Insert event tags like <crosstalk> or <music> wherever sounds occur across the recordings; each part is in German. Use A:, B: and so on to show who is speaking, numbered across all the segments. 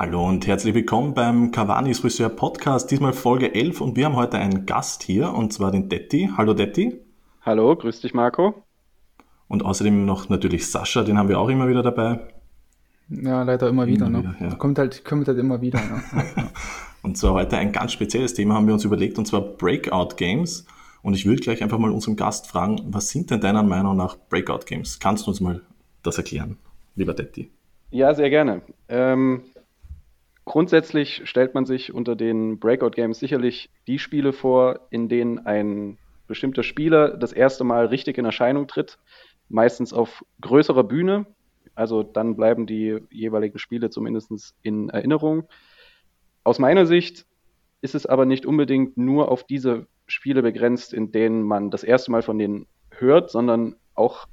A: Hallo und herzlich willkommen beim Cavani's Friseur Podcast, diesmal Folge 11 und wir haben heute einen Gast hier und zwar den Detti. Hallo Detti.
B: Hallo, grüß dich Marco.
A: Und außerdem noch natürlich Sascha, den haben wir auch immer wieder dabei.
C: Ja, leider immer wieder. Immer ne? wieder ja. Kommt, halt, kommt halt immer wieder. Ne? <laughs>
A: und zwar heute ein ganz spezielles Thema haben wir uns überlegt und zwar Breakout Games. Und ich würde gleich einfach mal unserem Gast fragen, was sind denn deiner Meinung nach Breakout Games? Kannst du uns mal das erklären, lieber Detti?
B: Ja, sehr gerne. Ähm, Grundsätzlich stellt man sich unter den Breakout Games sicherlich die Spiele vor, in denen ein bestimmter Spieler das erste Mal richtig in Erscheinung tritt, meistens auf größerer Bühne. Also dann bleiben die jeweiligen Spiele zumindest in Erinnerung. Aus meiner Sicht ist es aber nicht unbedingt nur auf diese Spiele begrenzt, in denen man das erste Mal von denen hört, sondern auch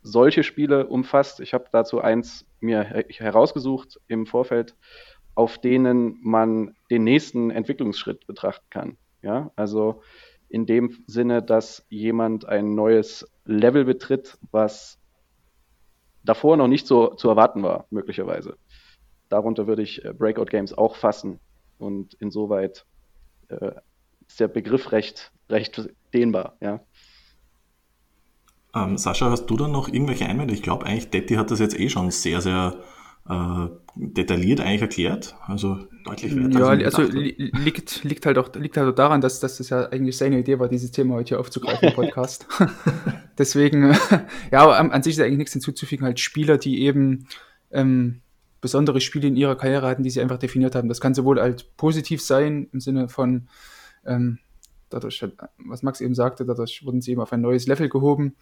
B: solche Spiele umfasst. Ich habe dazu eins mir herausgesucht im Vorfeld auf denen man den nächsten Entwicklungsschritt betrachten kann. Ja, also in dem Sinne, dass jemand ein neues Level betritt, was davor noch nicht so zu erwarten war, möglicherweise. Darunter würde ich äh, Breakout Games auch fassen. Und insoweit äh, ist der Begriff recht, recht dehnbar, ja.
A: Ähm, Sascha, hast du dann noch irgendwelche Einwände? Ich glaube eigentlich, Detti hat das jetzt eh schon sehr, sehr äh, detailliert eigentlich erklärt. Also deutlich
C: wert. Ja, also liegt, liegt halt auch liegt halt auch daran, dass, dass das ja eigentlich seine Idee war, dieses Thema heute hier aufzugreifen im Podcast. <laughs> <laughs> Deswegen, ja, aber an, an, sich ist eigentlich nichts hinzuzufügen. Halt Spieler, die eben ähm, besondere Spiele in ihrer Karriere hatten, die sie einfach definiert haben. Das kann sowohl halt positiv sein, im Sinne von ähm, dadurch, was Max eben sagte, dadurch wurden sie eben auf ein neues Level gehoben.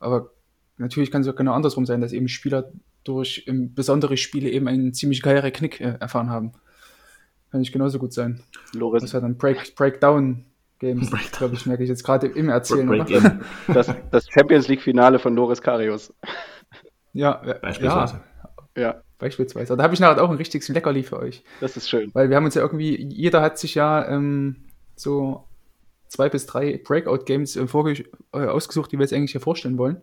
C: Aber natürlich kann es auch genau andersrum sein, dass eben Spieler durch besondere Spiele eben einen ziemlich geilen Knick äh, erfahren haben. Kann nicht genauso gut sein. Loris. Das hat dann Break, Breakdown Games, <laughs> glaube ich, merke ich jetzt gerade im Erzählen. Break
B: das, das, Champions League-Finale von Loris Karius.
C: Ja, beispielsweise. Ja, ja. beispielsweise. Da habe ich nachher auch ein richtiges Leckerli für euch.
B: Das ist schön.
C: Weil wir haben uns ja irgendwie, jeder hat sich ja ähm, so zwei bis drei Breakout-Games äh, äh, ausgesucht, die wir jetzt eigentlich hier vorstellen wollen.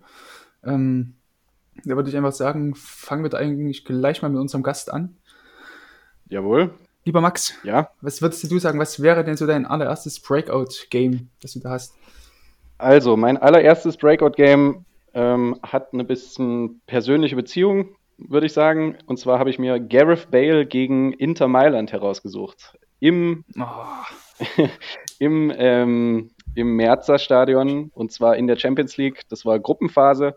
C: Ähm, da würde ich einfach sagen, fangen wir eigentlich gleich mal mit unserem Gast an.
B: Jawohl.
C: Lieber Max,
B: ja?
C: was würdest du sagen, was wäre denn so dein allererstes Breakout-Game, das du da hast?
B: Also, mein allererstes Breakout-Game ähm, hat eine bisschen persönliche Beziehung, würde ich sagen. Und zwar habe ich mir Gareth Bale gegen Inter Mailand herausgesucht. Im, oh. <laughs> im, ähm, im Merzer Stadion und zwar in der Champions League. Das war Gruppenphase.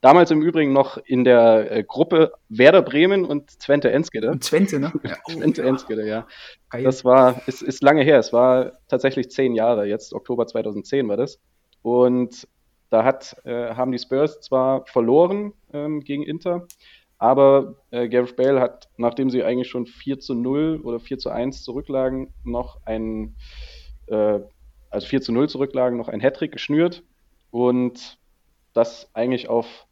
B: Damals im Übrigen noch in der äh, Gruppe Werder Bremen und Twente Enskede. Und
C: Twente, ne?
B: Ja, Twente oh, Enskede, ja. Geil. Das war, ist, ist lange her. Es war tatsächlich zehn Jahre. Jetzt Oktober 2010 war das. Und da hat, äh, haben die Spurs zwar verloren ähm, gegen Inter, aber äh, Gareth Bale hat, nachdem sie eigentlich schon 4 zu 0 oder 4 zu 1 zurücklagen, noch ein, äh, also 4 zu 0 zurücklagen, noch ein Hattrick geschnürt und das eigentlich auf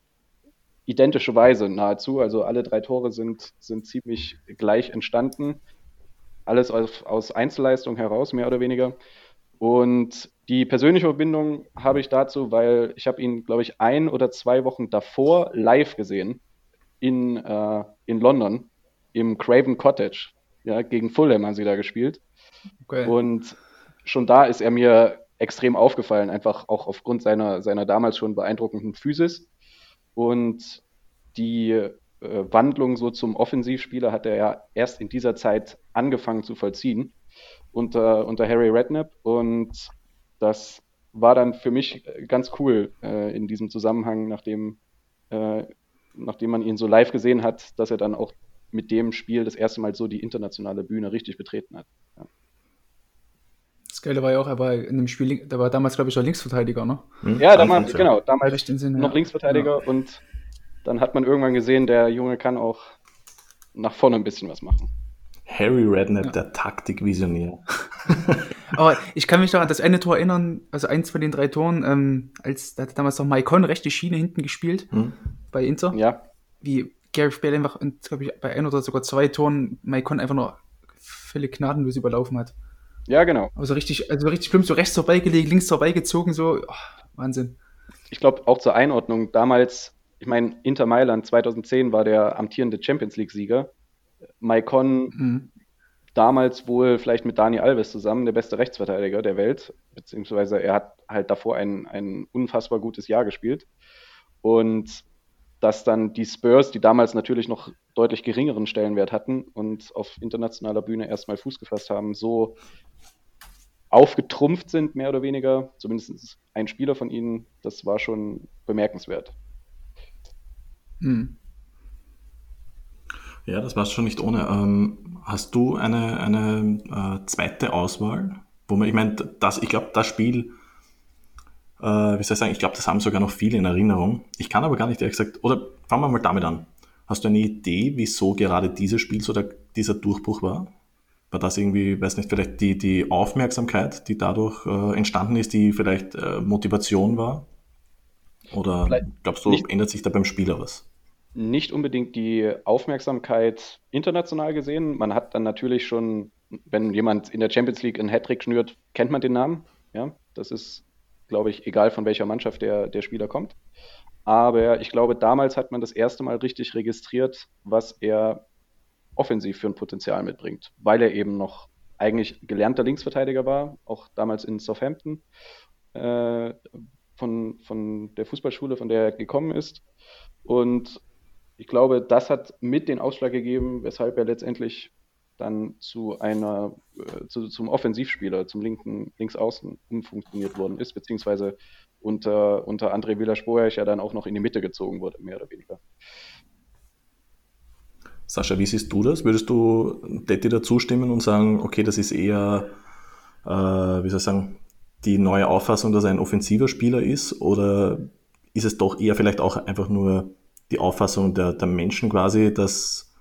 B: identische Weise nahezu. Also alle drei Tore sind, sind ziemlich gleich entstanden. Alles aus, aus Einzelleistung heraus, mehr oder weniger. Und die persönliche Verbindung habe ich dazu, weil ich habe ihn, glaube ich, ein oder zwei Wochen davor live gesehen in, äh, in London im Craven Cottage. Ja, gegen Fulham haben sie da gespielt. Okay. Und schon da ist er mir extrem aufgefallen, einfach auch aufgrund seiner, seiner damals schon beeindruckenden Physis. Und die äh, Wandlung so zum Offensivspieler hat er ja erst in dieser Zeit angefangen zu vollziehen unter, unter Harry Redknapp. Und das war dann für mich ganz cool äh, in diesem Zusammenhang, nachdem, äh, nachdem man ihn so live gesehen hat, dass er dann auch mit dem Spiel das erste Mal so die internationale Bühne richtig betreten hat. Ja.
C: Das Geile war ja auch, er war in dem Spiel, der war damals, glaube ich, auch Linksverteidiger, ne?
B: Hm? Ja, damals, genau, damals Sinn, noch ja. Linksverteidiger ja. und dann hat man irgendwann gesehen, der Junge kann auch nach vorne ein bisschen was machen.
A: Harry Redknapp, ja. der Taktikvisionär. <laughs>
C: Aber ich kann mich noch an das eine Tor erinnern, also eins von den drei Toren, ähm, als da hat damals noch Maikon rechte Schiene hinten gespielt hm. bei Inter.
B: Ja.
C: Wie Gareth Bale einfach, glaube ich, bei ein oder sogar zwei Toren Maikon einfach nur völlig gnadenlos überlaufen hat.
B: Ja, genau.
C: Also richtig, also richtig schlimm, so rechts vorbeigelegt, links vorbeigezogen, so oh, Wahnsinn.
B: Ich glaube auch zur Einordnung, damals, ich meine, Inter Mailand 2010 war der amtierende Champions League-Sieger. Maikon mhm. damals wohl vielleicht mit Dani Alves zusammen der beste Rechtsverteidiger der Welt, beziehungsweise er hat halt davor ein, ein unfassbar gutes Jahr gespielt. Und dass dann die Spurs, die damals natürlich noch deutlich geringeren Stellenwert hatten und auf internationaler Bühne erstmal Fuß gefasst haben, so aufgetrumpft sind, mehr oder weniger, zumindest ein Spieler von ihnen, das war schon bemerkenswert. Hm.
A: Ja, das war schon nicht ohne. Ähm, hast du eine, eine äh, zweite Auswahl? Wo man, ich meine, das, ich glaube, das Spiel äh, wie soll ich sagen, ich glaube, das haben sogar noch viele in Erinnerung. Ich kann aber gar nicht ehrlich gesagt, oder fangen wir mal damit an. Hast du eine Idee, wieso gerade dieses Spiel so der, dieser Durchbruch war? War das irgendwie, weiß nicht, vielleicht die, die Aufmerksamkeit, die dadurch äh, entstanden ist, die vielleicht äh, Motivation war? Oder vielleicht glaubst du, nicht, ändert sich da beim Spieler was?
B: Nicht unbedingt die Aufmerksamkeit international gesehen. Man hat dann natürlich schon, wenn jemand in der Champions League einen Hattrick schnürt, kennt man den Namen. Ja, das ist glaube ich, egal von welcher Mannschaft der, der Spieler kommt. Aber ich glaube, damals hat man das erste Mal richtig registriert, was er offensiv für ein Potenzial mitbringt, weil er eben noch eigentlich gelernter Linksverteidiger war, auch damals in Southampton, äh, von, von der Fußballschule, von der er gekommen ist. Und ich glaube, das hat mit den Ausschlag gegeben, weshalb er letztendlich dann zu einer, äh, zu, zum Offensivspieler, zum linken Linksaußen umfunktioniert worden ist, beziehungsweise unter, unter André Villas-Boas ja dann auch noch in die Mitte gezogen wurde, mehr oder weniger.
A: Sascha, wie siehst du das? Würdest du Detti da zustimmen und sagen, okay, das ist eher, äh, wie soll ich sagen, die neue Auffassung, dass er ein offensiver Spieler ist? Oder ist es doch eher vielleicht auch einfach nur die Auffassung der, der Menschen quasi, dass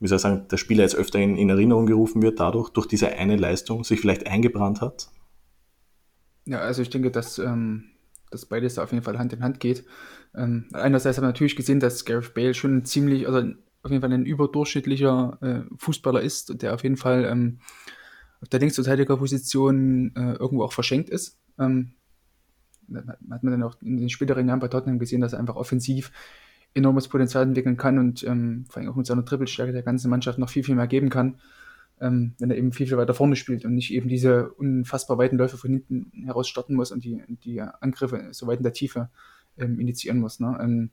A: wie soll ich sagen, der Spieler jetzt öfter in, in Erinnerung gerufen wird, dadurch, durch diese eine Leistung sich vielleicht eingebrannt hat?
C: Ja, also ich denke, dass, ähm, dass beides auf jeden Fall Hand in Hand geht. Ähm, einerseits haben wir natürlich gesehen, dass Gareth Bale schon ziemlich, also auf jeden Fall ein überdurchschnittlicher äh, Fußballer ist und der auf jeden Fall ähm, auf der Linksverteidigerposition äh, irgendwo auch verschenkt ist. Ähm, hat man dann auch in den späteren Jahren bei Tottenham gesehen, dass er einfach offensiv enormes Potenzial entwickeln kann und ähm, vor allem auch mit seiner Trippelstärke der ganzen Mannschaft noch viel, viel mehr geben kann, ähm, wenn er eben viel, viel weiter vorne spielt und nicht eben diese unfassbar weiten Läufe von hinten heraus starten muss und die, die Angriffe so weit in der Tiefe ähm, initiieren muss. Ne?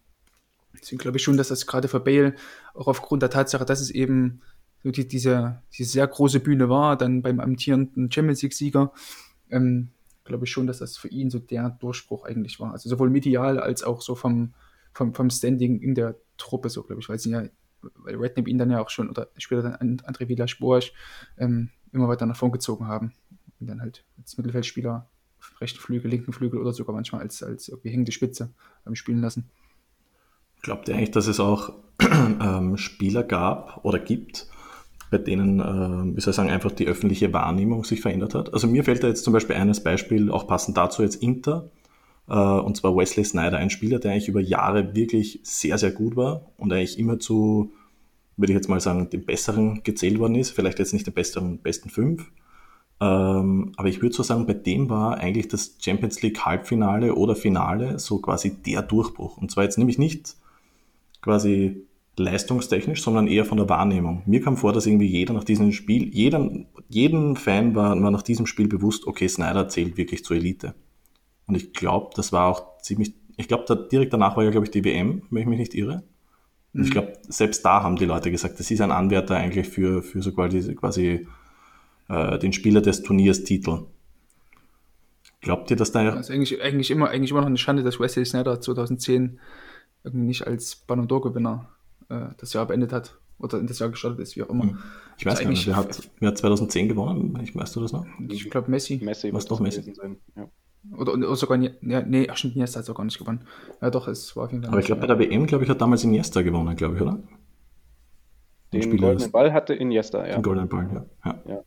C: Deswegen glaube ich schon, dass das gerade für Bale auch aufgrund der Tatsache, dass es eben so die, diese, diese sehr große Bühne war, dann beim amtierenden Champions League-Sieger, ähm, glaube ich schon, dass das für ihn so der Durchbruch eigentlich war. Also sowohl medial als auch so vom, vom, vom Standing in der Truppe, so glaube ich, weil sie ja, weil Redknapp ihn dann ja auch schon, oder später dann André Villas-Boas ähm, immer weiter nach vorn gezogen haben. Und dann halt als Mittelfeldspieler, rechten Flügel, linken Flügel oder sogar manchmal als, als irgendwie hängende Spitze ähm, spielen lassen.
A: Glaubt ihr eigentlich, dass es auch <clears throat> ähm, Spieler gab oder gibt, bei denen, äh, wie soll ich sagen, einfach die öffentliche Wahrnehmung sich verändert hat? Also mir fällt da jetzt zum Beispiel eines Beispiel, auch passend dazu jetzt Inter, äh, und zwar Wesley Snyder, ein Spieler, der eigentlich über Jahre wirklich sehr, sehr gut war und eigentlich immer zu, würde ich jetzt mal sagen, den Besseren gezählt worden ist. Vielleicht jetzt nicht den besseren, besten fünf. Ähm, aber ich würde so sagen, bei dem war eigentlich das Champions League Halbfinale oder Finale so quasi der Durchbruch. Und zwar jetzt nämlich nicht quasi leistungstechnisch, sondern eher von der Wahrnehmung. Mir kam vor, dass irgendwie jeder nach diesem Spiel, jeder, jedem Fan war, war nach diesem Spiel bewusst, okay, Snyder zählt wirklich zur Elite. Und ich glaube, das war auch ziemlich, ich glaube, da, direkt danach war ja, glaube ich, die WM, wenn ich mich nicht irre. Und mhm. ich glaube, selbst da haben die Leute gesagt, das ist ein Anwärter eigentlich für, für so quasi, quasi äh, den Spieler des Turniers Titel. Glaubt ihr, dass da
C: ja. Also eigentlich, eigentlich, immer, eigentlich immer noch eine Schande, dass Wesley Snyder 2010 irgendwie nicht als Ballon d'Or-Gewinner äh, das Jahr beendet hat oder in das Jahr gestartet ist, wie auch immer. Hm.
A: Ich weiß also gar nicht, wer hat, wer hat 2010 gewonnen? Ich, weißt du das noch?
C: Ich glaube Messi.
A: Messi was doch Messi. Sein. Ja.
C: Oder, oder sogar, ja, nee, ach stimmt, Iniesta hat sogar nicht gewonnen. Ja doch, es war auf jeden
A: Fall. Aber ich glaube, bei der WM, glaube ich, hat damals Iniesta gewonnen, glaube ich, oder?
B: Den, Den goldenen ist. Ball hatte Iniesta, ja.
A: Den goldenen Ball, ja. ja. ja.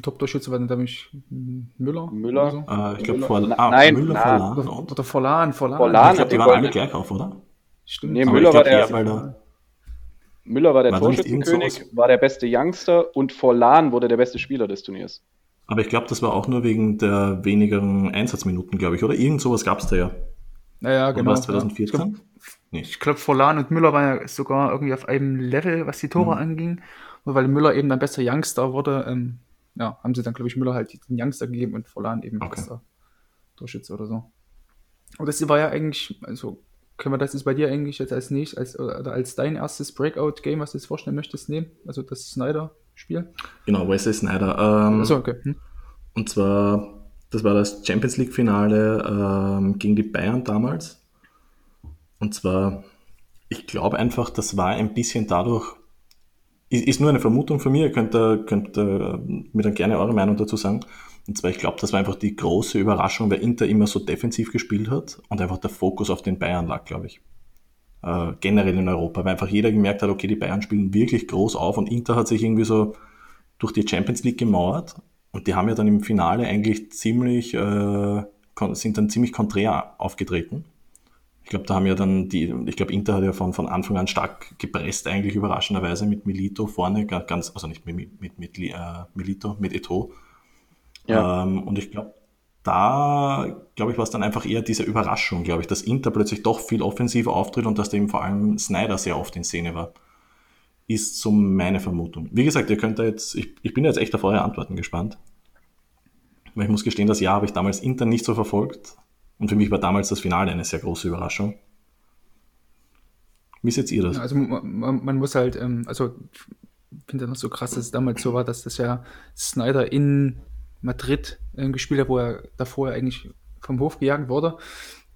C: Top-Torschütze war dann, glaube ich, Müller.
B: Müller.
A: So. Äh, ich glaube, vor, ah,
C: Nein,
A: Müller,
C: na, Forlan. Oder, oder Forlan, Forlan.
A: Forlan ich glaube, die waren alle gleich auf, oder?
B: Stimmt. Nee, Müller war, der, Müller war der Torschützenkönig, war der beste Youngster und Forlan wurde der beste Spieler des Turniers.
A: Aber ich glaube, das war auch nur wegen der wenigeren Einsatzminuten, glaube ich, oder? Irgend sowas gab es da ja.
C: Naja, genau. War
A: das 2014?
C: Ja. Ich glaube, glaub, Forlan und Müller waren ja sogar irgendwie auf einem Level, was die Tore mhm. anging. nur weil Müller eben dann besser Youngster wurde, ähm, ja, haben sie dann, glaube ich, Müller halt den Youngster gegeben und Vollan eben okay. besser Torschütze oder so. Und das war ja eigentlich, also können wir das jetzt bei dir eigentlich jetzt als nächstes, als, oder als dein erstes Breakout-Game, was du jetzt vorstellen möchtest, nehmen? Also das Snyder-Spiel?
A: Genau, Wesley Snyder. Ähm, Achso, okay. Hm. Und zwar, das war das Champions League-Finale ähm, gegen die Bayern damals. Und zwar, ich glaube einfach, das war ein bisschen dadurch, ist, ist nur eine Vermutung von mir, ihr könnt, könnt äh, mir dann gerne eure Meinung dazu sagen. Und zwar, ich glaube, das war einfach die große Überraschung, weil Inter immer so defensiv gespielt hat und einfach der Fokus auf den Bayern lag, glaube ich. Äh, generell in Europa, weil einfach jeder gemerkt hat, okay, die Bayern spielen wirklich groß auf und Inter hat sich irgendwie so durch die Champions League gemauert und die haben ja dann im Finale eigentlich ziemlich, äh, sind dann ziemlich konträr aufgetreten. Ich glaube, da haben ja dann die, ich glaube, Inter hat ja von, von Anfang an stark gepresst, eigentlich überraschenderweise mit Milito vorne, ganz, also nicht mit, mit, mit, äh, Milito, mit Eto ja. Ähm, und ich glaube, da, glaube ich, war es dann einfach eher diese Überraschung, glaube ich, dass Inter plötzlich doch viel offensiver auftritt und dass da eben vor allem Snyder sehr oft in Szene war. Ist so meine Vermutung. Wie gesagt, ihr könnt da jetzt, ich, ich bin jetzt echt auf eure Antworten gespannt. Weil ich muss gestehen, das Jahr habe ich damals Inter nicht so verfolgt. Und für mich war damals das Finale eine sehr große Überraschung. Wie seht ihr das?
C: Also man, man muss halt, ähm, also ich finde das noch so krass, dass es damals so war, dass das ja Snyder in Madrid äh, gespielt hat, wo er davor eigentlich vom Hof gejagt wurde.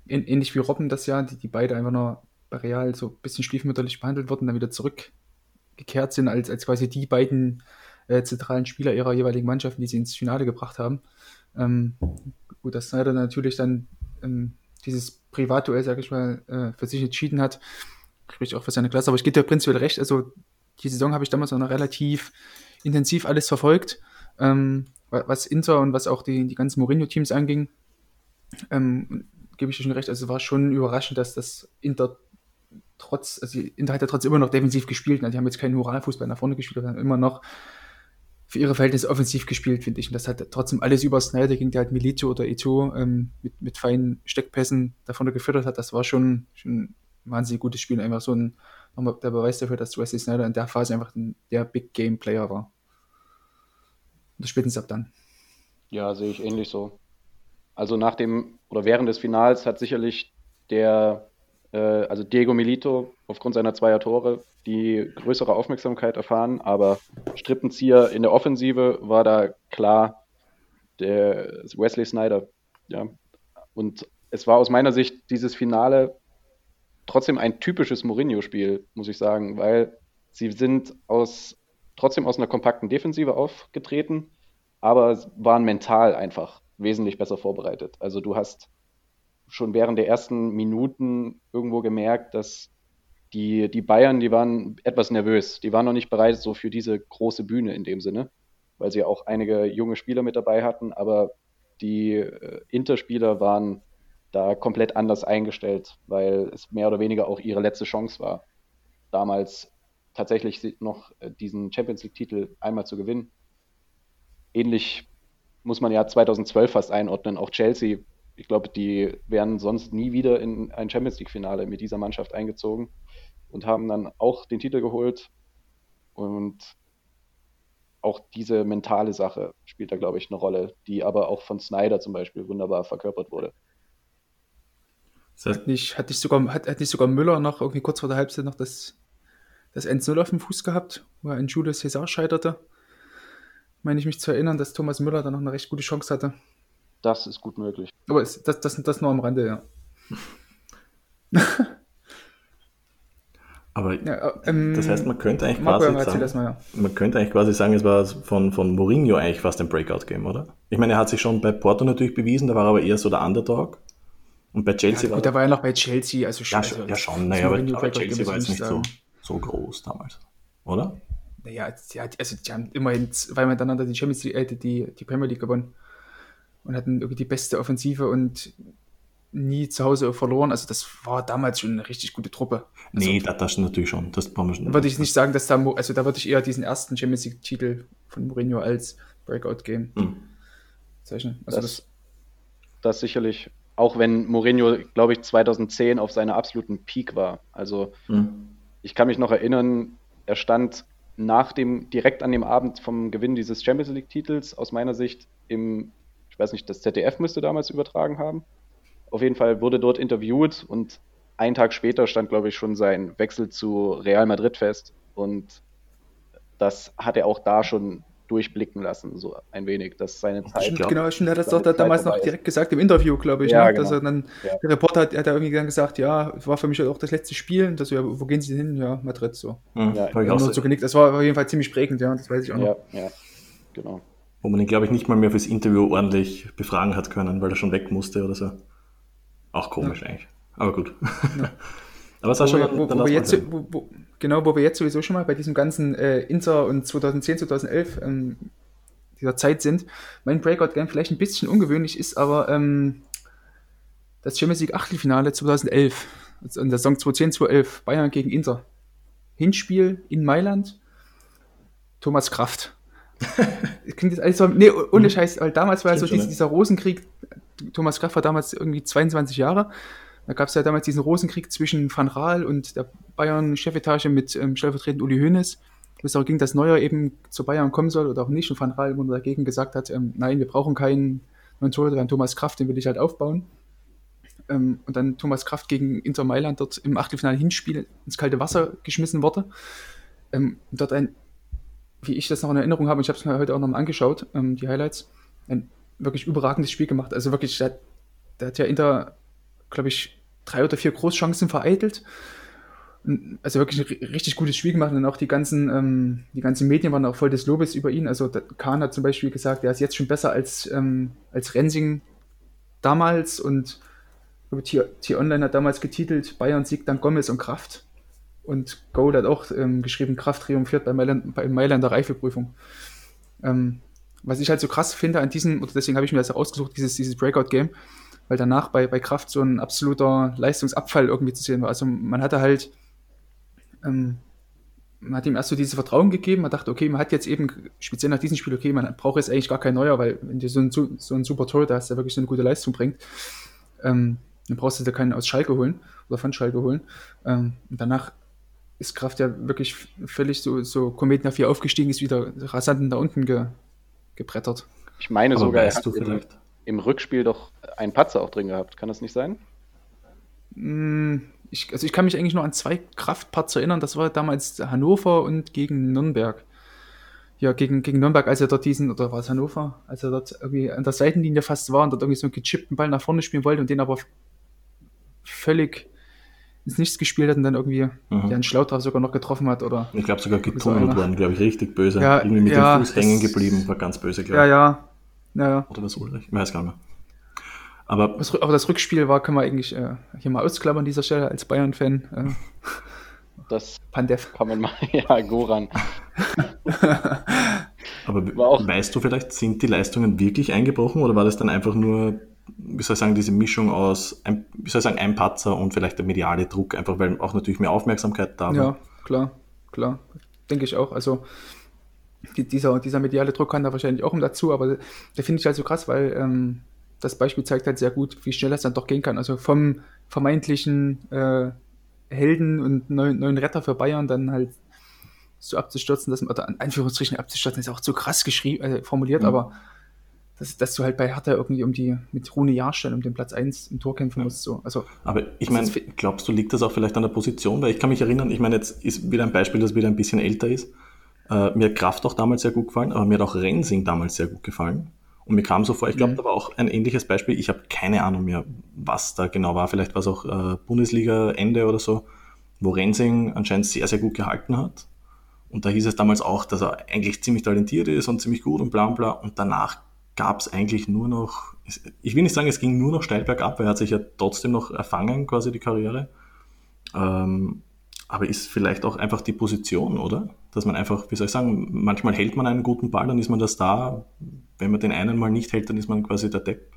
C: ähnlich wie Robben das Jahr, die, die beide einfach nur bei Real so ein bisschen stiefmütterlich behandelt wurden, dann wieder zurückgekehrt sind, als, als quasi die beiden äh, zentralen Spieler ihrer jeweiligen Mannschaften, die sie ins Finale gebracht haben. Ähm, gut, dass Snyder natürlich dann ähm, dieses Privatduell, sag ich mal, äh, für sich entschieden hat, spricht auch für seine Klasse. Aber ich gebe dir prinzipiell recht, also die Saison habe ich damals noch relativ intensiv alles verfolgt. Ähm, was Inter und was auch die, die ganzen Mourinho-Teams anging, ähm, gebe ich dir schon recht. Also war schon überraschend, dass das Inter trotz, also Inter hat ja trotzdem immer noch defensiv gespielt. Also die haben jetzt keinen Hurra-Fußball nach vorne gespielt, sondern immer noch für ihre Verhältnisse offensiv gespielt, finde ich. Und das hat trotzdem alles über Snyder ging, der halt Milito oder Eto ähm, mit, mit feinen Steckpässen da vorne gefüttert hat. Das war schon, schon ein wahnsinnig gutes Spiel. Einfach so ein, nochmal der Beweis dafür, dass Wesley Snyder in der Phase einfach ein, der Big Game Player war. Und spätestens ab dann.
B: Ja, sehe ich ähnlich so. Also nach dem oder während des Finals hat sicherlich der, äh, also Diego Milito aufgrund seiner zweier Tore die größere Aufmerksamkeit erfahren, aber Strippenzieher in der Offensive war da klar der Wesley Snyder. Ja. Und es war aus meiner Sicht dieses Finale trotzdem ein typisches Mourinho-Spiel, muss ich sagen, weil sie sind aus trotzdem aus einer kompakten Defensive aufgetreten, aber waren mental einfach wesentlich besser vorbereitet. Also du hast schon während der ersten Minuten irgendwo gemerkt, dass die, die Bayern, die waren etwas nervös. Die waren noch nicht bereit so für diese große Bühne in dem Sinne, weil sie auch einige junge Spieler mit dabei hatten, aber die äh, Interspieler waren da komplett anders eingestellt, weil es mehr oder weniger auch ihre letzte Chance war, damals tatsächlich noch äh, diesen Champions League-Titel einmal zu gewinnen. Ähnlich muss man ja 2012 fast einordnen. Auch Chelsea, ich glaube, die wären sonst nie wieder in ein Champions League-Finale mit dieser Mannschaft eingezogen und haben dann auch den Titel geholt. Und auch diese mentale Sache spielt da, glaube ich, eine Rolle, die aber auch von Snyder zum Beispiel wunderbar verkörpert wurde.
C: Hat nicht, hat nicht, sogar, hat, hat nicht sogar Müller noch irgendwie kurz vor der Halbzeit noch das das 1-0 auf dem Fuß gehabt, wo er in Julius Cesar scheiterte. Meine ich mich zu erinnern, dass Thomas Müller da noch eine recht gute Chance hatte.
B: Das ist gut möglich.
C: Aber das, das, das, das nur am Rande, ja. <laughs>
A: Aber ja, ähm, das heißt, man könnte eigentlich quasi sagen, mal, ja. man könnte eigentlich quasi sagen, es war von, von Mourinho eigentlich fast ein Breakout-Game, oder? Ich meine, er hat sich schon bei Porto natürlich bewiesen, da war er aber eher so der Underdog. Und bei Chelsea
C: ja, war. Gut, da war er noch bei Chelsea, also
A: schon. Ja, also, ja schon, naja, aber, aber Chelsea war jetzt nicht so so groß damals, oder?
C: Naja, die, also die haben immerhin zweimal miteinander die Champions League, äh, die, die Premier League gewonnen und hatten irgendwie die beste Offensive und nie zu Hause verloren. Also das war damals schon eine richtig gute Truppe.
A: Also, nee, das, das natürlich schon. Das
C: schon. Würde ich nicht sagen, dass da, also da würde ich eher diesen ersten Champions League-Titel von Mourinho als Breakout-Game hm. zeichnen.
B: Also das, das, das sicherlich, auch wenn Mourinho, glaube ich, 2010 auf seiner absoluten Peak war. Also hm ich kann mich noch erinnern, er stand nach dem, direkt an dem Abend vom Gewinn dieses Champions League-Titels, aus meiner Sicht im, ich weiß nicht, das ZDF müsste damals übertragen haben. Auf jeden Fall wurde dort interviewt und einen Tag später stand, glaube ich, schon sein Wechsel zu Real Madrid fest. Und das hat er auch da schon durchblicken lassen, so ein wenig, dass seine Zeit.
C: Stimmt, genau, stimmt, er hat das doch damals noch direkt gesagt im Interview, glaube ich.
B: Ja,
C: ne?
B: genau.
C: dass er dann,
B: Ja.
C: der Reporter hat, hat da irgendwie dann gesagt, ja, es war für mich auch das letzte Spiel. Und das so, ja, wo gehen Sie denn hin? Ja, Madrid so.
B: Ja,
A: hab ich
C: Ja,
A: auch
C: nur
A: so,
C: so genickt. Das war auf jeden Fall ziemlich prägend, ja, das weiß ich auch noch.
B: Ja, ja, genau.
A: wo man ihn, glaube ich, nicht mal mehr fürs Interview ordentlich befragen hat können, weil er schon weg musste oder so. Auch komisch eigentlich. Aber gut. <laughs> Aber es war
C: Wo,
A: schon
C: wo, wo
A: lass
C: jetzt, wo, wo, genau, wo wir jetzt sowieso schon mal bei diesem ganzen äh, Inter und 2010, 2011 ähm, dieser Zeit sind. Mein Breakout-Game vielleicht ein bisschen ungewöhnlich ist, aber ähm, das Champions League Achtelfinale 2011, also in der Saison 2010, 2011, Bayern gegen Inter. Hinspiel in Mailand, Thomas Kraft. <laughs> Klingt jetzt alles so, nee, ohne Scheiß, weil damals war ja so dieser, dieser Rosenkrieg, Thomas Kraft war damals irgendwie 22 Jahre, da gab es ja damals diesen Rosenkrieg zwischen Van Raal und der Bayern-Chefetage mit ähm, stellvertretend Uli Hoeneß, wo es auch ging, dass Neuer eben zu Bayern kommen soll oder auch nicht. Und Van Raal immer dagegen gesagt hat, ähm, nein, wir brauchen keinen neuen Torhüter, einen Thomas Kraft, den will ich halt aufbauen. Ähm, und dann Thomas Kraft gegen Inter Mailand dort im Achtelfinale Hinspiel ins kalte Wasser geschmissen wurde. Ähm, dort ein, wie ich das noch in Erinnerung habe, ich habe es mir heute auch nochmal angeschaut, ähm, die Highlights, ein wirklich überragendes Spiel gemacht. Also wirklich, der, der hat ja Inter, glaube ich, drei oder vier Großchancen vereitelt. Also wirklich ein ri- richtig gutes Spiel gemacht und auch die ganzen, ähm, die ganzen Medien waren auch voll des Lobes über ihn. Also Kahn hat zum Beispiel gesagt, er ist jetzt schon besser als, ähm, als Rensing damals und ich glaube, Tier, Tier Online hat damals getitelt, Bayern siegt dann Gomez und Kraft. Und Gold hat auch ähm, geschrieben, Kraft triumphiert bei Mailand, bei Mailander Reifeprüfung. Ähm, was ich halt so krass finde an diesem, oder deswegen habe ich mir das auch ausgesucht, dieses, dieses Breakout-Game, weil danach bei, bei Kraft so ein absoluter Leistungsabfall irgendwie zu sehen war. Also man hatte halt, ähm, man hat ihm erst so dieses Vertrauen gegeben, man dachte, okay, man hat jetzt eben, speziell nach diesem Spiel, okay, man braucht jetzt eigentlich gar kein neuer, weil wenn du so ein, so ein super Tor hast, der wirklich so eine gute Leistung bringt, ähm, dann brauchst du da keinen aus Schalke holen oder von Schalke holen. Ähm, und danach ist Kraft ja wirklich völlig so, so Kometen auf aufgestiegen, ist wieder rasant da unten ge, gebrettert.
B: Ich meine
A: Aber
B: sogar, er
A: weißt
B: hat
A: vielleicht?
B: Im Rückspiel doch einen Patzer auch drin gehabt. Kann das nicht sein?
C: Mm, Ich, also ich kann mich eigentlich nur an zwei Kraftparts erinnern. Das war damals Hannover und gegen Nürnberg. Ja, gegen, gegen Nürnberg, als er dort diesen, oder war es Hannover, als er dort irgendwie an der Seitenlinie fast war und dort irgendwie so einen gechippten Ball nach vorne spielen wollte und den aber völlig ins Nichts gespielt hat und dann irgendwie
A: Mhm.
C: den Schlautraff sogar noch getroffen hat. Oder
A: Ich glaube sogar
C: So
A: getunnelt worden, glaube ich, richtig böse.
C: Ja,
A: Irgendwie mit
C: ja,
A: dem Fuß hängen geblieben, war ganz böse, glaube ich.
C: ja. Ja, ja.
A: Oder was Ulrich? Ich weiß gar nicht mehr. Aber
C: Das, aber das Rückspiel war, können wir eigentlich äh, hier mal ausklammern an dieser Stelle als Bayern-Fan. Äh,
B: Das
C: Pandev.
B: kann man mal, <laughs> ja, Goran. <laughs>
A: Aber
B: War auch-
A: weißt du vielleicht, sind die Leistungen wirklich eingebrochen oder war das dann einfach nur, wie soll ich sagen, diese Mischung aus, ein, wie soll ich sagen, ein Patzer und vielleicht der mediale Druck, einfach weil auch natürlich mehr Aufmerksamkeit da war?
C: Ja, klar, klar. Denke ich auch. Also dieser, dieser mediale Druck kann da wahrscheinlich auch dazu, aber der finde ich halt so krass, weil ähm, das Beispiel zeigt halt sehr gut, wie schnell das dann doch gehen kann. Also vom vermeintlichen äh, Helden und neuen, neuen Retter für Bayern dann halt so abzustürzen, dass man, oder in Anführungsstrichen abzustürzen, ist auch zu krass geschrieben, äh, formuliert,
A: Mhm.
C: aber dass, dass du halt bei Hertha irgendwie um die, mit Rune Jahrstein um den Platz 1 im Tor kämpfen musst. So. Also
A: Aber ich meine, glaubst du, liegt das auch vielleicht an der Position? Weil ich kann mich erinnern, ich meine, jetzt ist wieder ein Beispiel, das wieder ein bisschen älter ist. Äh, mir hat Kraft auch damals sehr gut gefallen, aber mir hat auch Rensing damals sehr gut gefallen. Und mir kam so vor, ich glaube,
C: Mhm.
A: da war auch ein ähnliches Beispiel. Ich habe keine Ahnung mehr, was da genau war. Vielleicht war es auch äh, Bundesliga-Ende oder so, wo Rensing anscheinend sehr, sehr gut gehalten hat. Und da hieß es damals auch, dass er eigentlich ziemlich talentiert ist und ziemlich gut und bla bla. Und danach gab es eigentlich nur noch, ich will nicht sagen, es ging nur noch steil bergab, weil er hat sich ja trotzdem noch erfangen, quasi die Karriere. Ähm, aber ist vielleicht auch einfach die Position, oder? Dass man einfach, wie soll ich sagen, manchmal hält man einen guten Ball, dann ist man das da. Wenn man den einen mal nicht hält, dann ist man quasi der Depp.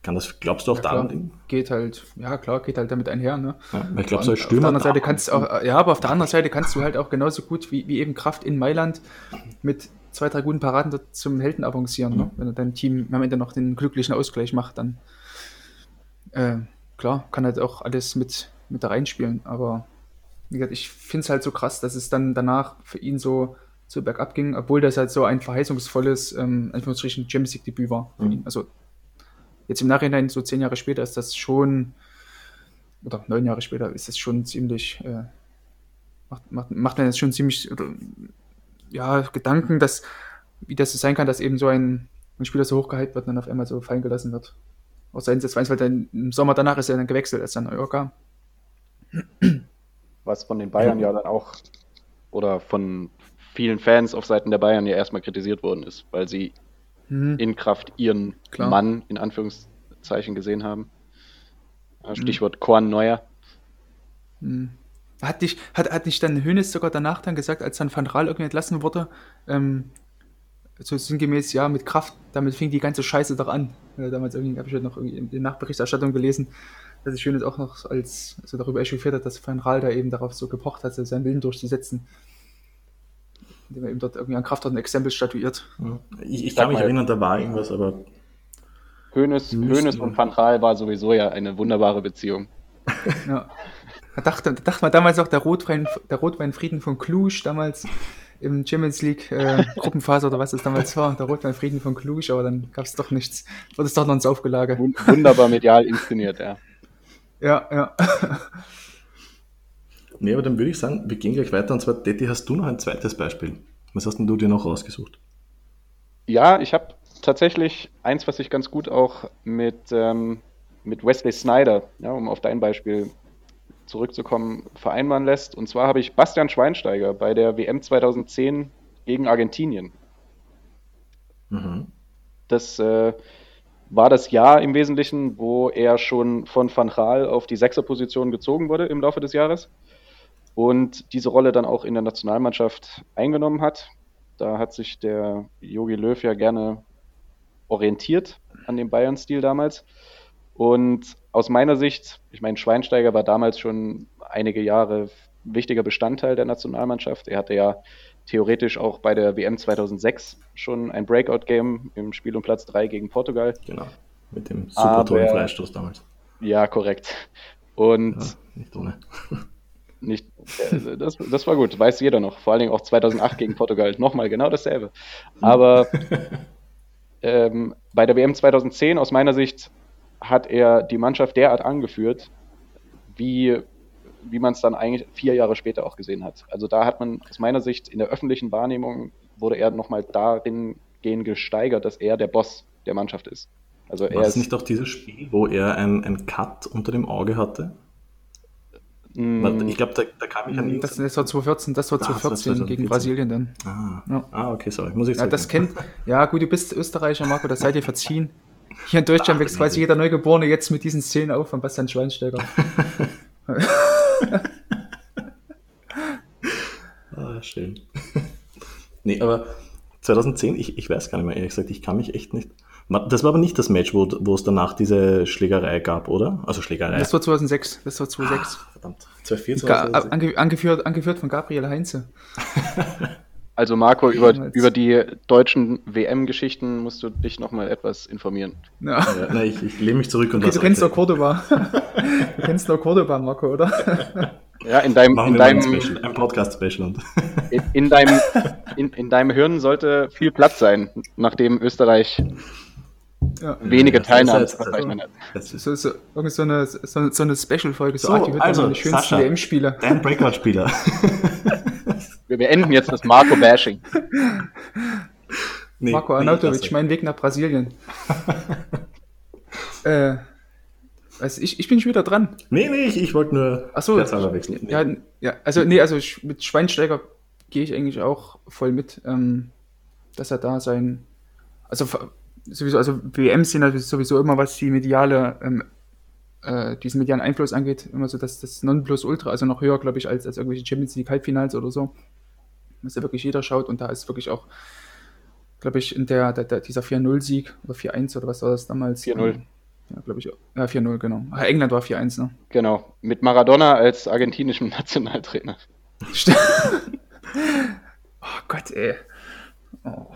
A: Kann das, glaubst du auch
C: Ja,
A: daran
C: klar.
A: liegen?
C: geht halt, ja klar, geht halt damit einher, ne?
A: Ja, ich glaube, so als Stürmer.
C: Auf der anderen Seite kannst auch, ja, aber auf der anderen Seite kannst du halt auch genauso gut wie, wie eben Kraft in Mailand mit zwei, drei guten Paraden zum Helden avancieren, ne? Wenn dein Team am Ende noch den glücklichen Ausgleich macht, dann äh, klar, kann halt auch alles mit, mit da reinspielen, aber wie gesagt, ich finde es halt so krass, dass es dann danach für ihn so, so bergab ging, obwohl das halt so ein verheißungsvolles, ähm, Anführungsstrichen, Champions League-Debüt war für mhm. ihn. Also jetzt im Nachhinein, so zehn Jahre später, ist das schon, oder neun Jahre später, ist das schon ziemlich, äh, macht, macht, macht man jetzt schon ziemlich, oder, ja, Gedanken, dass, wie das so sein kann, dass eben so ein, ein Spieler so hochgehypt wird und dann auf einmal so fallen gelassen wird. Aus seinen weil dann im Sommer danach ist er dann gewechselt, als er nach Mallorca
B: was von den Bayern ja dann auch oder von vielen Fans auf Seiten der Bayern ja erstmal kritisiert worden ist, weil sie mhm. in Kraft ihren Klar. Mann in Anführungszeichen gesehen haben. Mhm. Stichwort mhm. Korn Neuer.
C: Mhm. Hat, nicht, hat, hat nicht dann Hönes sogar danach dann gesagt, als dann Van Raal irgendwie entlassen wurde, ähm, so sinngemäß, ja, mit Kraft, damit fing die ganze Scheiße doch an. Damals irgendwie, habe ich halt noch irgendwie in der Nachberichterstattung gelesen, dass ich Schönes auch noch als also darüber echauffiert hat, dass Van Raal da eben darauf so gepocht hat, seinen Willen durchzusetzen. Indem er eben dort irgendwie an Kraft ein Exempel statuiert.
A: Ich, ich kann mich erinnern, da war irgendwas, aber.
B: Hönes, Hönes und Van Raal war sowieso ja eine wunderbare Beziehung.
C: ja. Da dachte, da dachte man damals auch, der Rotwein, der Rotweinfrieden von Cluj damals im Champions League äh, Gruppenphase oder was es damals war, der Rotweinfrieden von Cluj, aber dann gab es doch nichts. Wurde es doch noch ins Aufgelage.
B: Wunderbar medial inszeniert, ja.
C: Ja, ja.
A: nee, aber dann würde ich sagen, wir gehen gleich weiter. Und zwar, Detti, hast du noch ein zweites Beispiel? Was hast denn du dir noch rausgesucht?
B: Ja, ich habe tatsächlich eins, was sich ganz gut auch mit, ähm, mit Wesley Snyder, ja, um auf dein Beispiel zurückzukommen, vereinbaren lässt. Und zwar habe ich Bastian Schweinsteiger bei der WM 2010 gegen Argentinien. Mhm. Das äh, war das Jahr im Wesentlichen, wo er schon von Van Gaal auf die Sechserposition gezogen wurde im Laufe des Jahres und diese Rolle dann auch in der Nationalmannschaft eingenommen hat. Da hat sich der Jogi Löw ja gerne orientiert an dem Bayern-Stil damals. Und aus meiner Sicht, ich meine, Schweinsteiger war damals schon einige Jahre wichtiger Bestandteil der Nationalmannschaft. Er hatte ja theoretisch auch bei der WM 2006 schon ein Breakout-Game im Spiel um Platz 3 gegen Portugal.
A: Genau, mit dem super tollen Freistoß damals.
B: Ja, korrekt. Und ja,
A: nicht ohne. <laughs>
B: Nicht, äh, das, das war gut, weiß jeder noch. Vor allen Dingen auch 2008 gegen Portugal. Nochmal genau dasselbe. Aber <laughs> ähm, bei der WM 2010 aus meiner Sicht hat er die Mannschaft derart angeführt, wie wie man es dann eigentlich vier Jahre später auch gesehen hat. Also da hat man aus meiner Sicht in der öffentlichen Wahrnehmung wurde er nochmal darin gehen gesteigert, dass er der Boss der Mannschaft ist.
A: Also War er es nicht auch dieses Spiel, wo er einen Cut unter dem Auge hatte?
C: Mm. Ich glaube, da, da, kam ich an das, das war 2014, das war 2014 ah, gegen Brasilien dann.
A: Ah. Ja. ah, okay, sorry, muss
C: ich sagen. Ja, das kennt, ja gut, du bist Österreicher, Marco, das seid ihr verziehen. Hier in <laughs> Deutschland wächst quasi jeder Neugeborene jetzt mit diesen Szenen auf von Bastian Schweinsteiger. <laughs> <laughs>
A: ah, schön. nee, aber 2010, ich, ich weiß gar nicht mehr, ehrlich gesagt, ich kann mich echt nicht. Das war aber nicht das Match, wo, wo es danach diese Schlägerei gab, oder? Also Schlägerei.
C: Das war 2006. Das war 2006. Ah, verdammt. 2004, 2006. Ange, angeführt, angeführt von Gabriel Heinze. <laughs>
B: Also Marco, über, über die deutschen WM-Geschichten musst du dich nochmal etwas informieren.
A: Ja. ja na, ich, ich lehne mich zurück und
C: okay, Du kennst doch Cordoba. du kennst doch Cordoba, Marco, oder?
B: Ja, in deinem,
A: in deinem ein, ein Podcast-Special.
B: In, in, deinem, in, in deinem Hirn sollte viel Platz sein, nachdem Österreich ja. wenige Teilnahmen verzeichnen
C: hat. So, so, so, eine, so, so eine Special-Folge, so, so ah,
A: also, schönsten WM-Spieler. Dein Breakout-Spieler. <laughs>
B: Wir beenden jetzt das Marco-Bashing.
C: Nee, Marco Arnautovic, nee, mein Weg nach Brasilien. <laughs> äh, also ich, ich bin schon wieder dran.
A: Nee, nee, ich, ich wollte nur
C: Ach so, wechseln. Nee. Ja, ja, also nee, also mit Schweinsteiger gehe ich eigentlich auch voll mit, ähm, dass er da sein, also sowieso, also WMs sind sowieso immer, was die mediale, ähm, äh, diesen medialen Einfluss angeht, immer so dass das Nonplusultra, also noch höher, glaube ich, als, als irgendwelche Champions League Halbfinals oder so dass ja wirklich jeder schaut und da ist wirklich auch, glaube ich, in der, der, der dieser 4-0-Sieg oder 4-1 oder was war das damals?
B: 4-0.
C: Ähm, ja, glaube ich. Ja, 4-0, genau. England war 4-1, ne?
B: Genau. Mit Maradona als argentinischem <laughs> Nationaltrainer. <laughs>
C: oh Gott, ey. Oh.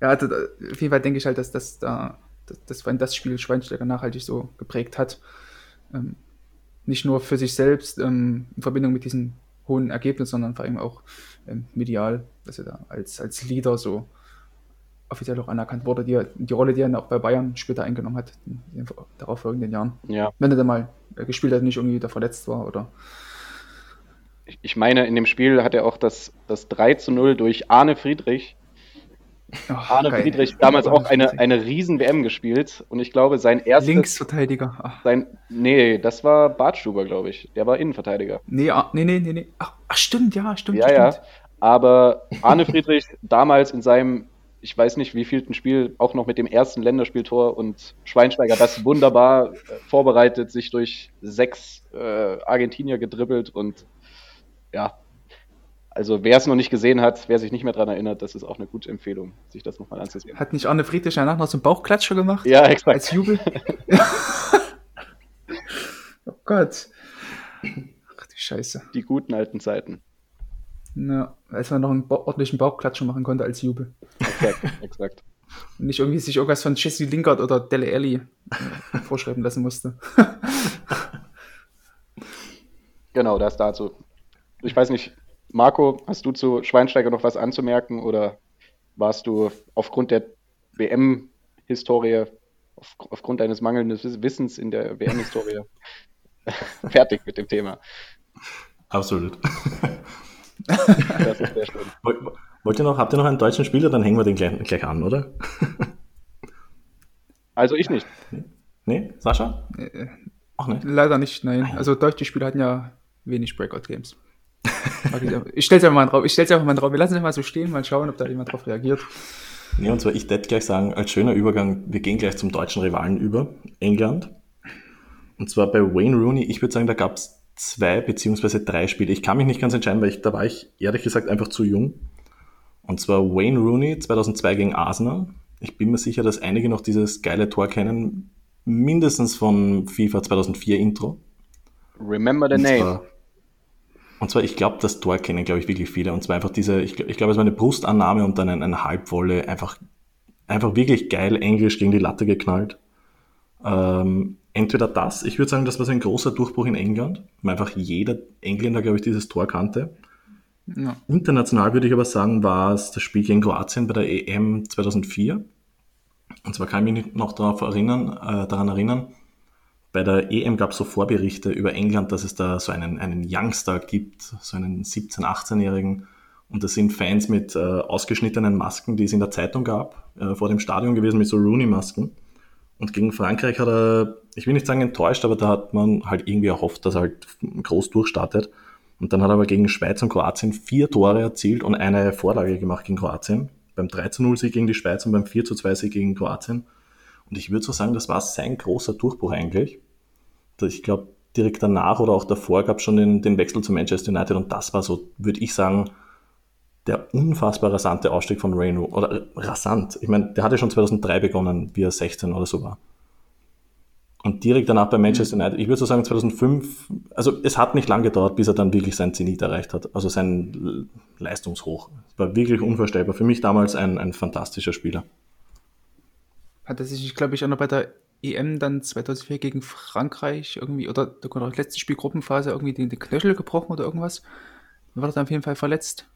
C: Ja, also, auf jeden Fall denke ich halt, dass das da, dass, dass das Spiel Schweinsteiger nachhaltig so geprägt hat. Ähm, nicht nur für sich selbst ähm, in Verbindung mit diesen hohen Ergebnis, sondern vor allem auch ähm, medial, dass er da als, als Leader so offiziell auch anerkannt wurde, die, die Rolle, die er auch bei Bayern später eingenommen hat, in den darauf folgenden Jahren.
B: Ja.
C: Wenn er dann mal äh, gespielt hat, nicht irgendwie da verletzt war oder.
B: Ich meine, in dem Spiel hat er auch das, das 3 zu 0 durch Arne Friedrich. Oh, Arne geil. Friedrich damals auch eine, eine riesen WM gespielt und ich glaube, sein erstes.
C: Linksverteidiger.
B: Ach. Sein, nee, das war Bartstuber, glaube ich. Der war Innenverteidiger.
C: Nee, ah, nee, nee, nee. nee. Ach, ach, stimmt, ja, stimmt.
B: Ja,
C: stimmt.
B: ja. Aber Arne Friedrich <laughs> damals in seinem ich weiß nicht, wie vielten Spiel, auch noch mit dem ersten Länderspieltor und Schweinsteiger das wunderbar äh, vorbereitet, sich durch sechs äh, Argentinier gedribbelt und ja, also wer es noch nicht gesehen hat, wer sich nicht mehr daran erinnert, das ist auch eine gute Empfehlung, sich das nochmal anzusehen.
C: Hat nicht Arne Friedrich danach noch so einen Bauchklatscher gemacht?
B: Ja, exakt.
C: Als Jubel? <laughs> oh Gott. Ach die Scheiße.
B: Die guten alten Zeiten.
C: Ja, als man noch einen ordentlichen Bauchklatscher machen konnte als Jubel.
B: Exakt, exakt.
C: Und <laughs> nicht irgendwie sich irgendwas von Jesse Lingard oder Dele Alli äh, vorschreiben lassen musste. <laughs>
B: genau, das dazu. Ich weiß nicht, Marco, hast du zu Schweinsteiger noch was anzumerken oder warst du aufgrund der WM-Historie, auf, aufgrund deines mangelnden Wissens in der WM-Historie <laughs> fertig mit dem Thema?
A: Absolut. Das ist sehr schön. <laughs> Wollt ihr noch, habt ihr noch einen deutschen Spieler? Dann hängen wir den gleich, gleich an, oder? <laughs>
B: Also ich nicht.
C: Nee, Sascha? Äh, Auch nicht? Leider nicht, nein. Also deutsche Spieler hatten ja wenig Breakout-Games. Ich stell's einfach mal drauf. Ich stell's einfach mal drauf. Wir lassen es mal so stehen, mal schauen, ob da jemand drauf reagiert.
A: Nee, und zwar, ich werde gleich sagen, als schöner Übergang, wir gehen gleich zum deutschen Rivalen über, England. Und zwar bei Wayne Rooney, ich würde sagen, da gab es zwei beziehungsweise drei Spiele. Ich kann mich nicht ganz entscheiden, weil ich, da war ich ehrlich gesagt einfach zu jung. Und zwar Wayne Rooney 2002 gegen Arsenal. Ich bin mir sicher, dass einige noch dieses geile Tor kennen, mindestens von FIFA 2004 Intro.
B: Remember the name.
A: Und zwar, ich glaube, das Tor kennen, glaube ich, wirklich viele. Und zwar einfach diese, ich, ich glaube, es war eine Brustannahme und dann eine, eine Halbwolle. Einfach, einfach wirklich geil englisch gegen die Latte geknallt. Ähm, entweder das, ich würde sagen, das war so ein großer Durchbruch in England, weil einfach jeder Engländer, glaube ich, dieses Tor kannte. Ja. International würde ich aber sagen, war es das Spiel gegen Kroatien bei der EM 2004. Und zwar kann ich mich noch darauf erinnern, äh, daran erinnern, bei der EM gab es so Vorberichte über England, dass es da so einen, einen Youngster gibt, so einen 17-, 18-Jährigen. Und das sind Fans mit äh, ausgeschnittenen Masken, die es in der Zeitung gab, äh, vor dem Stadion gewesen mit so Rooney-Masken. Und gegen Frankreich hat er, ich will nicht sagen enttäuscht, aber da hat man halt irgendwie erhofft, dass er halt groß durchstartet. Und dann hat er aber gegen Schweiz und Kroatien vier Tore erzielt und eine Vorlage gemacht gegen Kroatien. Beim 3 0 Sieg gegen die Schweiz und beim 4 2 Sieg gegen Kroatien. Und ich würde so sagen, das war sein großer Durchbruch eigentlich. Ich glaube, direkt danach oder auch davor gab es schon den, den Wechsel zu Manchester United und das war so, würde ich sagen, der unfassbar rasante Ausstieg von Reno, oder rasant, ich meine, der hatte schon 2003 begonnen, wie er 16 oder so war. Und direkt danach bei Manchester United, ich würde so sagen 2005, also es hat nicht lange gedauert, bis er dann wirklich sein Zenit erreicht hat, also sein Leistungshoch. Es war wirklich unvorstellbar. Für mich damals ein, ein fantastischer Spieler.
C: Hat er sich, glaube ich, auch noch bei der EM dann 2004 gegen Frankreich irgendwie, oder der letzte Spiel Gruppenphase irgendwie den, den Knöchel gebrochen oder irgendwas? War er dann auf jeden Fall verletzt?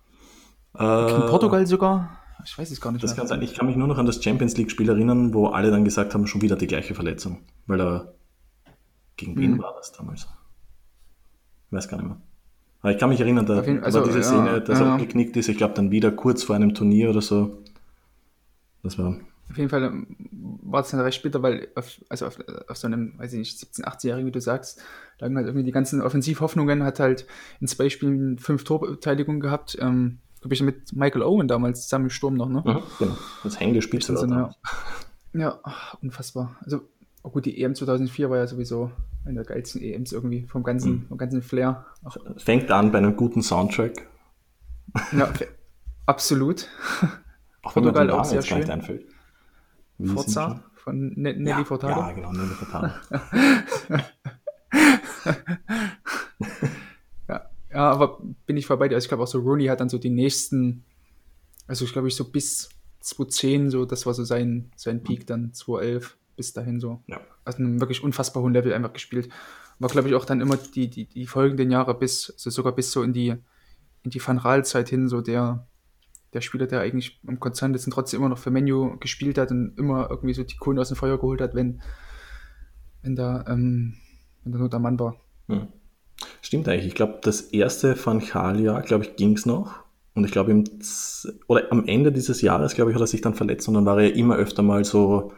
C: Äh, In Portugal sogar? Ich weiß es gar nicht.
A: Das mehr. kann sein. Ich kann mich nur noch an das Champions League-Spiel erinnern, wo alle dann gesagt haben, schon wieder die gleiche Verletzung. Weil er. Gegen wen hm. war das damals? Ich weiß gar nicht mehr. Aber ich kann mich erinnern, da, jeden, also, war diese Szene, ja, dass ja. er geknickt ist, ich glaube dann wieder kurz vor einem Turnier oder so. Das war.
C: Auf jeden Fall ähm, war es dann recht später, weil auf, also auf, auf, so einem, weiß ich nicht, 17-, 18-Jährigen, wie du sagst, lagen halt irgendwie die ganzen Offensivhoffnungen, hat halt in zwei Spielen fünf Torbeteiligungen gehabt. Ähm, glaube ich, mit Michael Owen damals zusammen im Sturm noch, ne? Mhm,
A: genau. Das hängengespielt
C: also, ja. ja, ach, unfassbar. Also, oh gut, die EM 2004 war ja sowieso eine der geilsten EMs irgendwie vom ganzen, mhm. vom ganzen Flair.
A: Ach. Fängt an bei einem guten Soundtrack.
C: Ja, absolut.
A: Auch Portugal auch sehr schön. Einfällt.
C: Forza von ne Nelly ja, Furtado.
A: Ja, genau, Nelly Furtado. <laughs>
C: Ja, aber bin ich vorbei. Also ich glaube auch so Rooney hat dann so die nächsten, also ich glaube ich so bis 2010 so, das war so sein, sein Peak dann 2011 bis dahin so. Ja. Also einem wirklich unfassbar hohen Level einfach gespielt. war, glaube ich, auch dann immer die, die, die folgenden Jahre bis, also sogar bis so in die, in die Van Raal-Zeit hin, so der, der Spieler, der eigentlich am Konzern ist und trotzdem immer noch für Menu gespielt hat und immer irgendwie so die Kohlen aus dem Feuer geholt hat, wenn, wenn da, ähm, wenn da nur der Mann war. Hm.
A: Stimmt eigentlich. Ich glaube, das erste Van Gaal-Jahr, glaube ich, ging es noch. Und ich glaube, oder am Ende dieses Jahres, glaube ich, hat er sich dann verletzt und dann war er immer öfter mal so.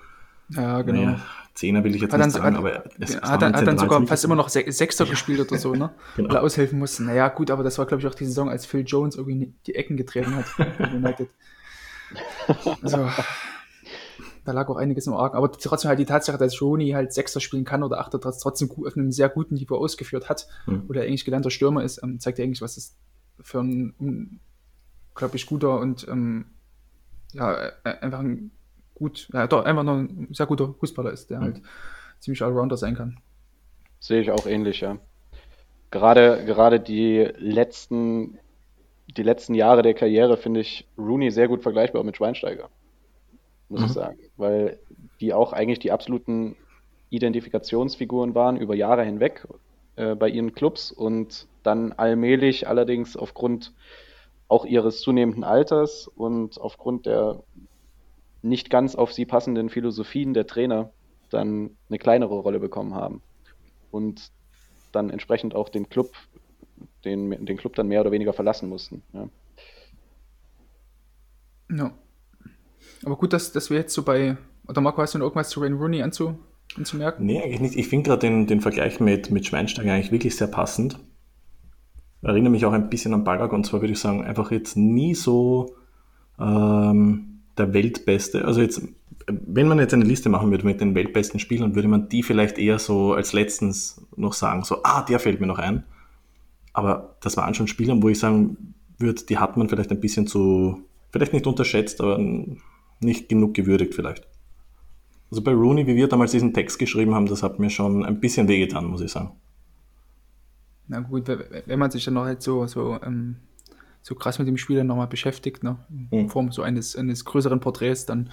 C: Ja, genau. Naja,
A: Zehner will ich jetzt
C: hat
A: nicht
C: dann,
A: sagen,
C: hat, aber es hat, dann, hat dann sogar fast immer noch Sechster gespielt oder so, ne? <laughs> genau. Weil er aushelfen musste. Naja, gut, aber das war, glaube ich, auch die Saison, als Phil Jones irgendwie die Ecken getreten hat <laughs> United. Also, da lag auch einiges im Argen. Aber trotzdem halt die Tatsache, dass Rooney halt Sechster spielen kann oder Achter trotzdem auf einem sehr guten Niveau ausgeführt hat, mhm. oder eigentlich gelernter Stürmer ist, ähm, zeigt ja eigentlich, was das für ein unglaublich guter und ähm, ja, äh, einfach ein gut, ja, doch, einfach noch ein sehr guter Fußballer ist, der mhm. halt ziemlich Allrounder sein kann.
B: Sehe ich auch ähnlich, ja. Gerade, gerade die letzten, die letzten Jahre der Karriere finde ich Rooney sehr gut vergleichbar mit Schweinsteiger. Muss mhm. ich sagen. Weil die auch eigentlich die absoluten Identifikationsfiguren waren über Jahre hinweg äh, bei ihren Clubs und dann allmählich allerdings aufgrund auch ihres zunehmenden Alters und aufgrund der nicht ganz auf sie passenden Philosophien der Trainer dann eine kleinere Rolle bekommen haben und dann entsprechend auch den Club, den, den Club dann mehr oder weniger verlassen mussten. Ja.
C: ja. Aber gut, dass, dass wir jetzt so bei, oder Marco, hast du noch irgendwas zu Rain Rooney anzu, anzumerken?
A: Nee, eigentlich nicht. Ich finde gerade den, den Vergleich mit, mit Schweinsteiger eigentlich wirklich sehr passend. Erinnere mich auch ein bisschen an Ballack und zwar würde ich sagen, einfach jetzt nie so ähm, der Weltbeste. Also jetzt, wenn man jetzt eine Liste machen würde mit den weltbesten Spielern, würde man die vielleicht eher so als letztens noch sagen, so, ah, der fällt mir noch ein. Aber das waren schon Spieler, wo ich sagen würde, die hat man vielleicht ein bisschen zu, vielleicht nicht unterschätzt, aber nicht genug gewürdigt vielleicht. Also bei Rooney, wie wir damals diesen Text geschrieben haben, das hat mir schon ein bisschen wehgetan, muss ich sagen.
C: Na gut, wenn man sich dann noch halt so, so ähm, so krass mit dem Spieler nochmal beschäftigt, ne? in mhm. Form so eines, eines größeren Porträts, dann,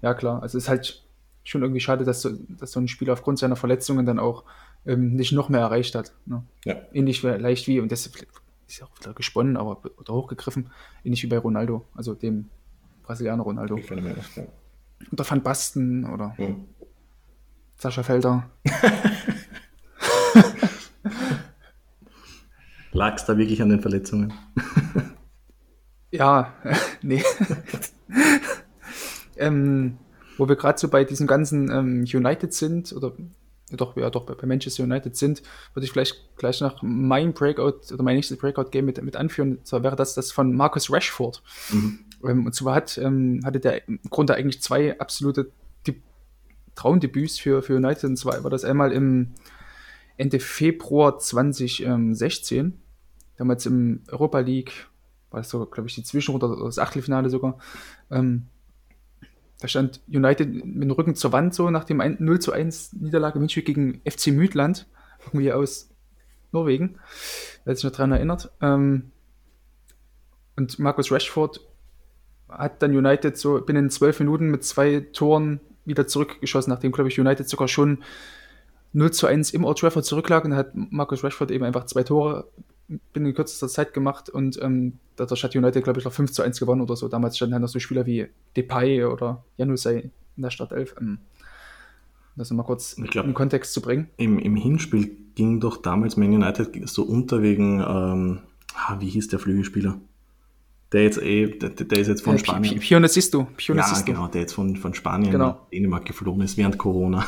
C: ja klar, also es ist halt schon irgendwie schade, dass so, dass so ein Spieler aufgrund seiner Verletzungen dann auch ähm, nicht noch mehr erreicht hat. Ne? Ja. Ähnlich vielleicht wie, und das ist ja auch wieder gesponnen, aber oder hochgegriffen, ähnlich wie bei Ronaldo, also dem Brasilianer Ronaldo. Ich finde mir das, ja. Oder Van Basten oder mhm. Sascha Felder. <laughs>
A: Lag es da wirklich an den Verletzungen? <laughs>
C: ja, <laughs> nee. <laughs> ähm, wo wir gerade so bei diesem ganzen ähm, United sind, oder ja, doch, ja, doch bei Manchester United sind, würde ich vielleicht gleich nach meinem Breakout oder mein nächstes Breakout-Game mit, mit anführen. Und zwar wäre das das von Marcus Rashford. Mhm. Ähm, und zwar hat, ähm, hatte der im Grunde eigentlich zwei absolute Traumdebüts für, für United. Und zwar war das einmal im Ende Februar 2016 damals im Europa League, war das so, glaube ich, die Zwischenrunde oder das Achtelfinale sogar. Ähm, da stand United mit dem Rücken zur Wand so nach dem 0 zu 1 Niederlage im gegen FC Müdland, irgendwie aus Norwegen, wer sich noch daran erinnert. Ähm, und Markus Rashford hat dann United so binnen zwölf Minuten mit zwei Toren wieder zurückgeschossen, nachdem, glaube ich, United sogar schon 0 zu 1 im Old Trafford zurücklag und hat Markus Rashford eben einfach zwei Tore binnen kürzester Zeit gemacht und ähm, dadurch hat United, glaube ich, noch 5 zu 1 gewonnen oder so. Damals standen halt noch so Spieler wie Depay oder Janusay in der Startelf. Ähm, das mal kurz glaub, in Kontext zu bringen.
A: Im, Im Hinspiel ging doch damals Man United so unter wegen, ähm, ah, wie hieß der Flügelspieler? Der jetzt eh, der, der ist jetzt von äh, Spanien.
C: Pionesisto.
A: Ja, genau, der jetzt von, von Spanien genau. nach Dänemark geflogen ist während Corona.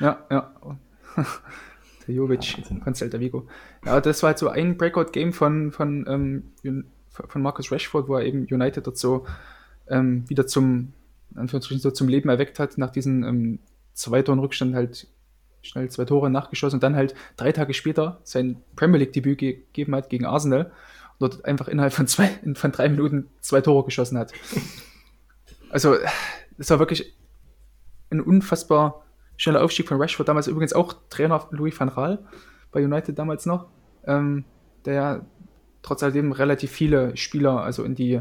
C: Ja, ja. <laughs> Der Jovic von Celta Vigo. Ja, das war halt so ein Breakout-Game von, von, ähm, von Marcus Rashford, wo er eben United dort so ähm, wieder zum, so zum Leben erweckt hat, nach diesen ähm, zwei Toren Rückstand halt schnell zwei Tore nachgeschossen und dann halt drei Tage später sein Premier League-Debüt gegeben hat gegen Arsenal und dort einfach innerhalb von zwei, <laughs> von drei Minuten zwei Tore geschossen hat. <laughs> Also, es war wirklich ein unfassbar schneller Aufstieg von Rashford, damals übrigens auch Trainer Louis van Gaal bei United damals noch, ähm, der trotz alledem relativ viele Spieler, also in die,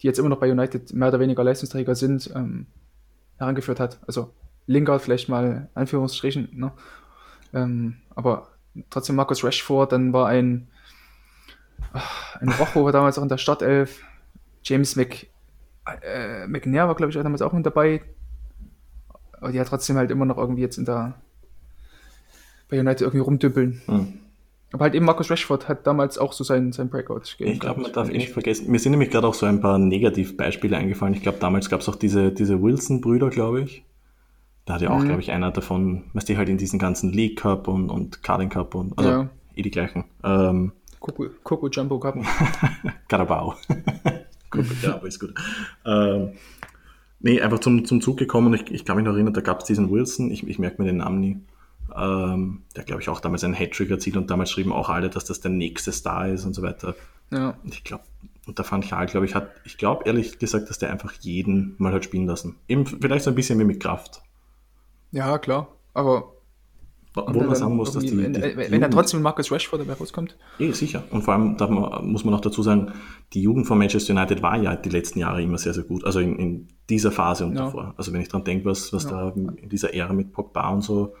C: die jetzt immer noch bei United mehr oder weniger Leistungsträger sind, ähm, herangeführt hat. Also Lingard vielleicht mal Anführungsstrichen, ne? Ähm, aber trotzdem Markus Rashford, dann war ein, ein Rocho war damals auch in der Startelf, James Mc, äh, McNair war, glaube ich, damals auch mit dabei. Aber die hat trotzdem halt immer noch irgendwie jetzt in der bei United irgendwie rumdüppeln. Hm. Aber halt eben Markus Rashford hat damals auch so sein, sein Breakout
A: gegeben. Ich glaube, man darf eh nicht vergessen, mir sind nämlich gerade auch so ein paar Negativbeispiele eingefallen. Ich glaube, damals gab es auch diese, diese Wilson-Brüder, glaube ich. Da hat ja auch, mhm. glaube ich, einer davon, was die halt in diesen ganzen League Cup und, und Carding Cup und, also ja. eh die gleichen. Ähm,
C: Coco, Coco Jumbo Cup. <laughs>
A: Carabao. <laughs> Coco Jumbo ist gut. Ähm, nee, einfach zum, zum Zug gekommen. Ich, ich kann mich noch erinnern, da gab es diesen Wilson, ich, ich merke mir den Namen nie ähm, der, glaube ich, auch damals einen Hattrick erzielt und damals schrieben auch alle, dass das der nächste Star ist und so weiter. Ja. Und ich glaube, und der Van Gaal, glaube ich, hat, ich glaube ehrlich gesagt, dass der einfach jeden mal hat spielen lassen. Eben vielleicht so ein bisschen wie mit Kraft.
C: Ja, klar, aber
A: wo man sagen muss, dass die,
C: wenn,
A: die
C: wenn, dann trotzdem Marcus Rashford dabei rauskommt.
A: Eh, sicher. Und vor allem man, muss man auch dazu sagen, die Jugend von Manchester United war ja die letzten Jahre immer sehr, sehr gut. Also in, in dieser Phase und ja. davor. Also wenn ich dran denke, was, was ja. da in dieser Ära mit Pogba und so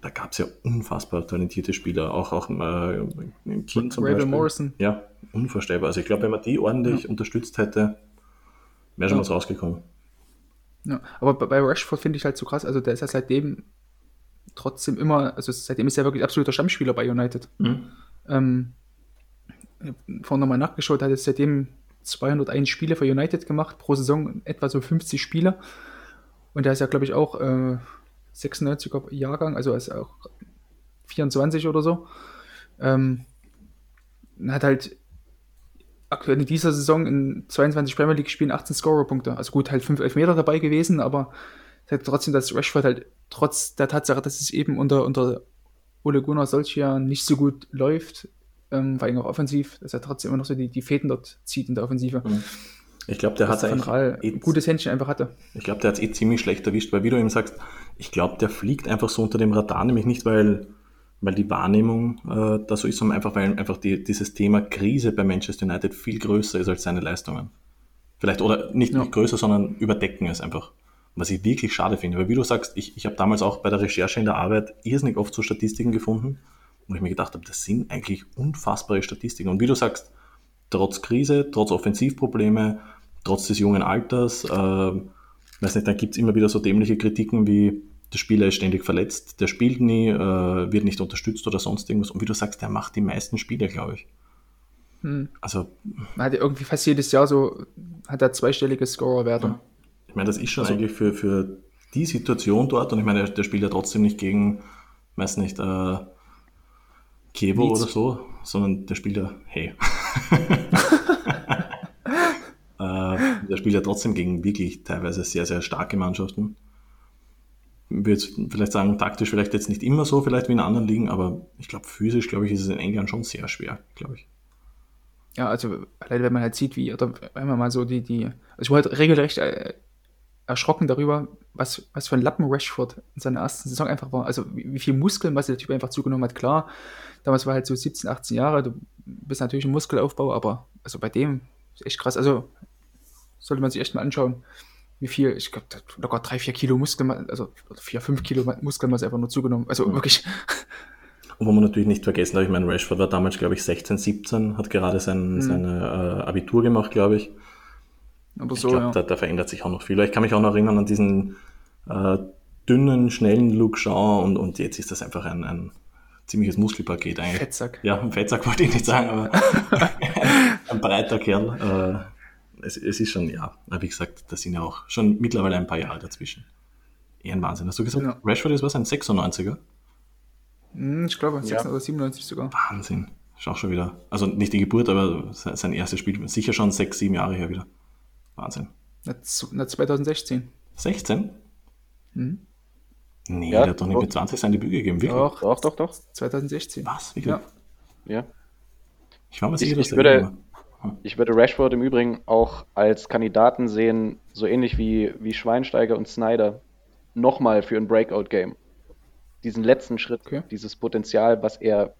A: da gab es ja unfassbar talentierte Spieler, auch, auch äh, im Kind zum Beispiel. Morrison. Ja, unvorstellbar. Also ich glaube, wenn man die ordentlich ja. unterstützt hätte, wäre schon was rausgekommen.
C: Ja, aber bei Rashford finde ich halt so krass, also der ist ja seitdem trotzdem immer, also seitdem ist er wirklich absoluter Stammspieler bei United. Mhm. Ähm, vorhin nochmal nachgeschaut, hat er seitdem 201 Spiele für United gemacht, pro Saison etwa so 50 Spiele. Und er ist ja, glaube ich, auch äh, 96er Jahrgang, also ist auch 24 oder so. Ähm, hat halt aktuell in dieser Saison in 22 Premier League Spielen 18 Scorer-Punkte. Also gut, halt 5 Elfmeter dabei gewesen, aber halt trotzdem, dass Rashford halt trotz der Tatsache, dass es eben unter, unter Ole Gunnar Solskjaer nicht so gut läuft, ähm, vor allem auch offensiv, dass er trotzdem immer noch so die, die Fäden dort zieht in der Offensive. Mhm.
A: Ich glaube, der hat
C: ein eh, gutes Händchen einfach hatte.
A: Ich glaube, der hat es eh ziemlich schlecht erwischt, weil wie du eben sagst, ich glaube, der fliegt einfach so unter dem Radar, nämlich nicht, weil, weil die Wahrnehmung äh, da so ist, sondern einfach, weil einfach die, dieses Thema Krise bei Manchester United viel größer ist als seine Leistungen. Vielleicht, oder nicht, ja. nicht größer, sondern überdecken es einfach. Was ich wirklich schade finde, weil wie du sagst, ich, ich habe damals auch bei der Recherche in der Arbeit irrsinnig oft so Statistiken gefunden, wo ich mir gedacht habe, das sind eigentlich unfassbare Statistiken. Und wie du sagst, trotz Krise, trotz Offensivprobleme, trotz des jungen Alters. Äh, weiß nicht, dann gibt es immer wieder so dämliche Kritiken wie, der Spieler ist ständig verletzt, der spielt nie, äh, wird nicht unterstützt oder sonst irgendwas. Und wie du sagst, der macht die meisten Spiele, glaube ich.
C: Hm. Also. Man hat ja irgendwie fast jedes Jahr so, hat er zweistellige Scorer-Werte. Ja.
A: Ich meine, das ist schon eigentlich für, für die Situation dort, und ich meine, der, spielt ja trotzdem nicht gegen, weiß nicht, äh, Kevo oder so, sondern der spielt ja, hey. <laughs> Äh, der spielt ja trotzdem gegen wirklich teilweise sehr, sehr starke Mannschaften. Ich würde vielleicht sagen, taktisch vielleicht jetzt nicht immer so, vielleicht wie in anderen Ligen, aber ich glaube, physisch, glaube ich, ist es in England schon sehr schwer, glaube ich.
C: Ja, also allein wenn man halt sieht, wie, oder wenn man mal so die, die, also ich war halt regelrecht äh, erschrocken darüber, was, was für ein Lappen Rashford in seiner ersten Saison einfach war. Also wie, wie viel Muskeln, was der Typ einfach zugenommen hat, klar. Damals war er halt so 17, 18 Jahre, du bist natürlich ein Muskelaufbau, aber also bei dem ist echt krass. Also sollte man sich echt mal anschauen, wie viel, ich glaube, locker drei, vier Kilo Muskeln, also vier, fünf Kilo Muskelmasse einfach nur zugenommen. Also mhm. wirklich.
A: Und wo man natürlich nicht vergessen darf, ich meine, Rashford war damals, glaube ich, 16, 17, hat gerade sein, mhm. seine äh, Abitur gemacht, glaube ich. Aber so, ich glaube, ja. da, da, verändert sich auch noch viel. Ich kann mich auch noch erinnern an diesen äh, dünnen, schnellen Look Shaw und, und jetzt ist das einfach ein, ein ziemliches Muskelpaket eigentlich.
C: Fettsack.
A: Ja, ein Fettsack wollte ich nicht sagen, aber <laughs> ein breiter Kerl. Äh, es, es ist schon, ja, wie gesagt, das sind ja auch schon mittlerweile ein paar Jahre dazwischen. Eher ein Wahnsinn. Hast du gesagt, ja. Rashford ist was, ein 96er?
C: Hm, ich glaube, 96 ja. oder 97 sogar.
A: Wahnsinn. Ist auch schon wieder, also nicht die Geburt, aber sein erstes Spiel, sicher schon sechs, sieben Jahre her wieder. Wahnsinn.
C: Na, 2016.
A: 16? Mhm. Nee, ja, der hat doch nicht mit 20 sein Debüt gegeben,
C: wirklich? Doch, doch, doch, doch. 2016.
A: Was? Wirklich?
C: Ja.
B: ja.
A: Ich war mir sicher,
B: dass ich würde, ich würde Rashford im Übrigen auch als Kandidaten sehen, so ähnlich wie, wie Schweinsteiger und Snyder, nochmal für ein Breakout-Game. Diesen letzten Schritt, okay. dieses Potenzial, was er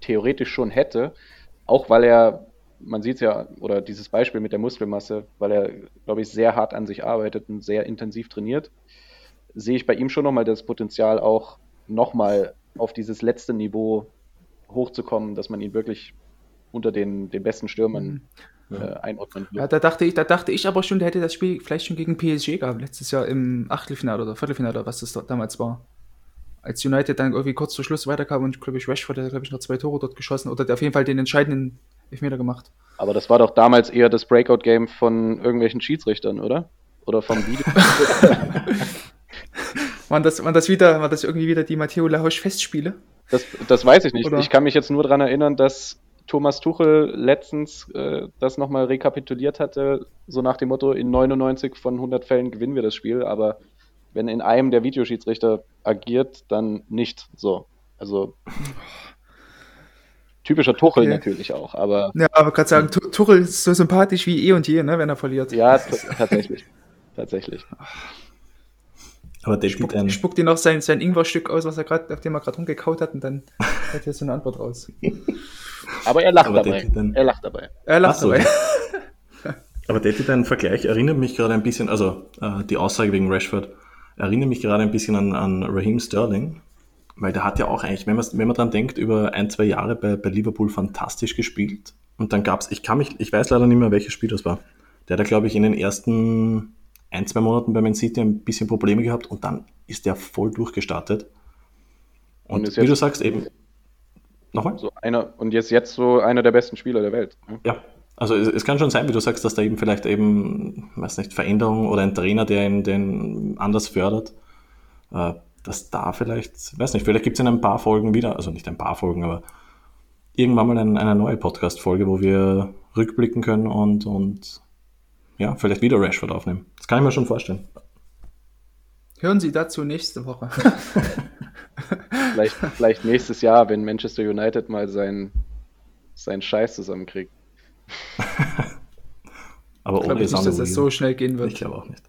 B: theoretisch schon hätte, auch weil er, man sieht es ja, oder dieses Beispiel mit der Muskelmasse, weil er, glaube ich, sehr hart an sich arbeitet und sehr intensiv trainiert, sehe ich bei ihm schon nochmal das Potenzial auch nochmal auf dieses letzte Niveau hochzukommen, dass man ihn wirklich unter den, den besten Stürmern mhm. äh, einordnen
C: wird. Ja, da dachte ich, da dachte ich aber schon, der hätte das Spiel vielleicht schon gegen PSG gehabt, letztes Jahr im Achtelfinale oder Viertelfinale, was das damals war. Als United dann irgendwie kurz vor Schluss weiterkam und glaube ich, Rashford hat glaube ich noch zwei Tore dort geschossen oder auf jeden Fall den entscheidenden Elfmeter gemacht.
B: Aber das war doch damals eher das Breakout-Game von irgendwelchen Schiedsrichtern, oder? Oder vom Video. <laughs>
C: waren, das, waren, das wieder, war das irgendwie wieder die Matteo Lahosch Festspiele?
B: Das, das weiß ich nicht. Oder? Ich kann mich jetzt nur daran erinnern, dass Thomas Tuchel letztens äh, das nochmal rekapituliert hatte, so nach dem Motto, in 99 von 100 Fällen gewinnen wir das Spiel, aber wenn in einem der Videoschiedsrichter agiert, dann nicht so. Also typischer Tuchel okay. natürlich auch, aber.
C: Ja, aber gerade sagen, Tuchel ist so sympathisch wie eh und je, ne, wenn er verliert.
B: Ja, tatsächlich. tatsächlich.
C: Aber der spuckt, dann... spuckt dir noch sein, sein Ingwer-Stück aus, was er gerade, auf dem er gerade rumgekaut hat, und dann <laughs> hat er so eine Antwort raus.
B: Aber er lacht aber dabei. Dann... Er lacht dabei.
C: Er lacht so. dabei. <laughs>
A: aber der dein Vergleich erinnert mich gerade ein bisschen, also äh, die Aussage wegen Rashford, erinnert mich gerade ein bisschen an, an Raheem Sterling, weil der hat ja auch eigentlich, wenn man, wenn man dran denkt, über ein, zwei Jahre bei, bei Liverpool fantastisch gespielt. Und dann gab es, ich kann mich, ich weiß leider nicht mehr, welches Spiel das war. Der hat, glaube ich, in den ersten ein, zwei Monaten bei Man City ein bisschen Probleme gehabt und dann ist der voll durchgestartet. Und, und wie du sagst, eben.
B: Nochmal? So einer, und jetzt, jetzt so einer der besten Spieler der Welt.
A: Ne? Ja, also es, es, kann schon sein, wie du sagst, dass da eben vielleicht eben, weiß nicht, Veränderung oder ein Trainer, der ihn den anders fördert, äh, dass da vielleicht, weiß nicht, vielleicht gibt es in ein paar Folgen wieder, also nicht ein paar Folgen, aber irgendwann mal ein, eine neue Podcast-Folge, wo wir rückblicken können und, und ja, vielleicht wieder Rashford aufnehmen. Das kann ich mir schon vorstellen.
C: Hören Sie dazu nächste Woche. <laughs>
B: vielleicht, vielleicht nächstes Jahr, wenn Manchester United mal seinen sein Scheiß zusammenkriegt. <laughs>
C: Aber ohne ich glaube nicht, dass das so schnell gehen wird.
A: Ich glaube auch nicht.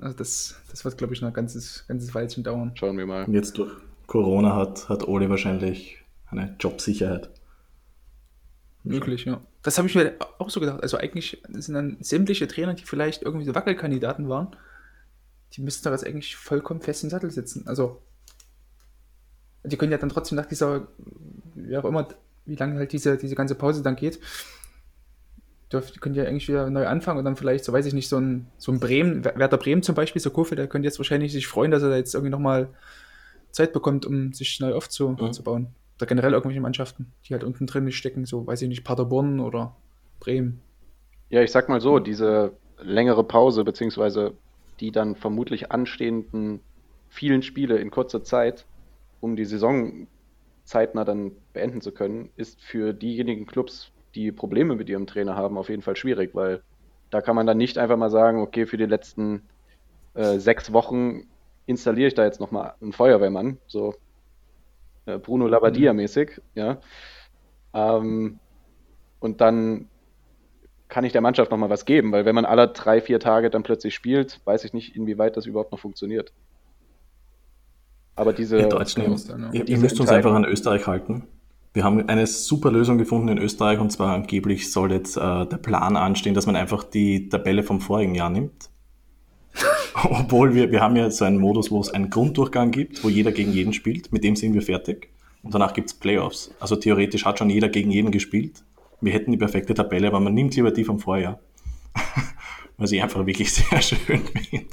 C: Also das, das wird, glaube ich, noch ein ganzes, ganzes Weilchen dauern.
B: Schauen wir mal.
A: Und jetzt durch Corona hat, hat Ole wahrscheinlich eine Jobsicherheit.
C: Möglich, ja. Das habe ich mir auch so gedacht. Also eigentlich sind dann sämtliche Trainer, die vielleicht irgendwie so Wackelkandidaten waren, die müssten da jetzt eigentlich vollkommen fest im Sattel sitzen. Also die können ja dann trotzdem nach dieser, wie auch immer, wie lange halt diese, diese ganze Pause dann geht, dürft, könnt ihr eigentlich wieder neu anfangen und dann vielleicht, so weiß ich nicht, so ein, so ein Bremen, Werder Bremen zum Beispiel, so Kofeld, der könnte jetzt wahrscheinlich sich freuen, dass er da jetzt irgendwie nochmal Zeit bekommt, um sich neu aufzubauen. Mhm. Oder generell irgendwelche Mannschaften, die halt unten drin stecken, so weiß ich nicht, Paderborn oder Bremen.
B: Ja, ich sag mal so, diese längere Pause, beziehungsweise die dann vermutlich anstehenden vielen Spiele in kurzer Zeit, um die Saison zeitnah dann beenden zu können, ist für diejenigen Clubs, die Probleme mit ihrem Trainer haben, auf jeden Fall schwierig, weil da kann man dann nicht einfach mal sagen, okay, für die letzten äh, sechs Wochen installiere ich da jetzt nochmal einen Feuerwehrmann, so äh, Bruno Labbadia-mäßig, mhm. ja. Ähm, und dann kann ich der Mannschaft nochmal was geben, weil wenn man alle drei, vier Tage dann plötzlich spielt, weiß ich nicht, inwieweit das überhaupt noch funktioniert. Aber diese.
A: Ihr Deutschen, ihr, ihr müsst uns einfach an Österreich halten. Wir haben eine super Lösung gefunden in Österreich und zwar angeblich soll jetzt äh, der Plan anstehen, dass man einfach die Tabelle vom vorigen Jahr nimmt. <laughs> Obwohl wir, wir haben ja so einen Modus, wo es einen Grunddurchgang gibt, wo jeder gegen jeden spielt. Mit dem sind wir fertig. Und danach gibt es Playoffs. Also theoretisch hat schon jeder gegen jeden gespielt. Wir hätten die perfekte Tabelle, aber man nimmt lieber die vom Vorjahr. <laughs> Was ich einfach wirklich <laughs> sehr schön finde.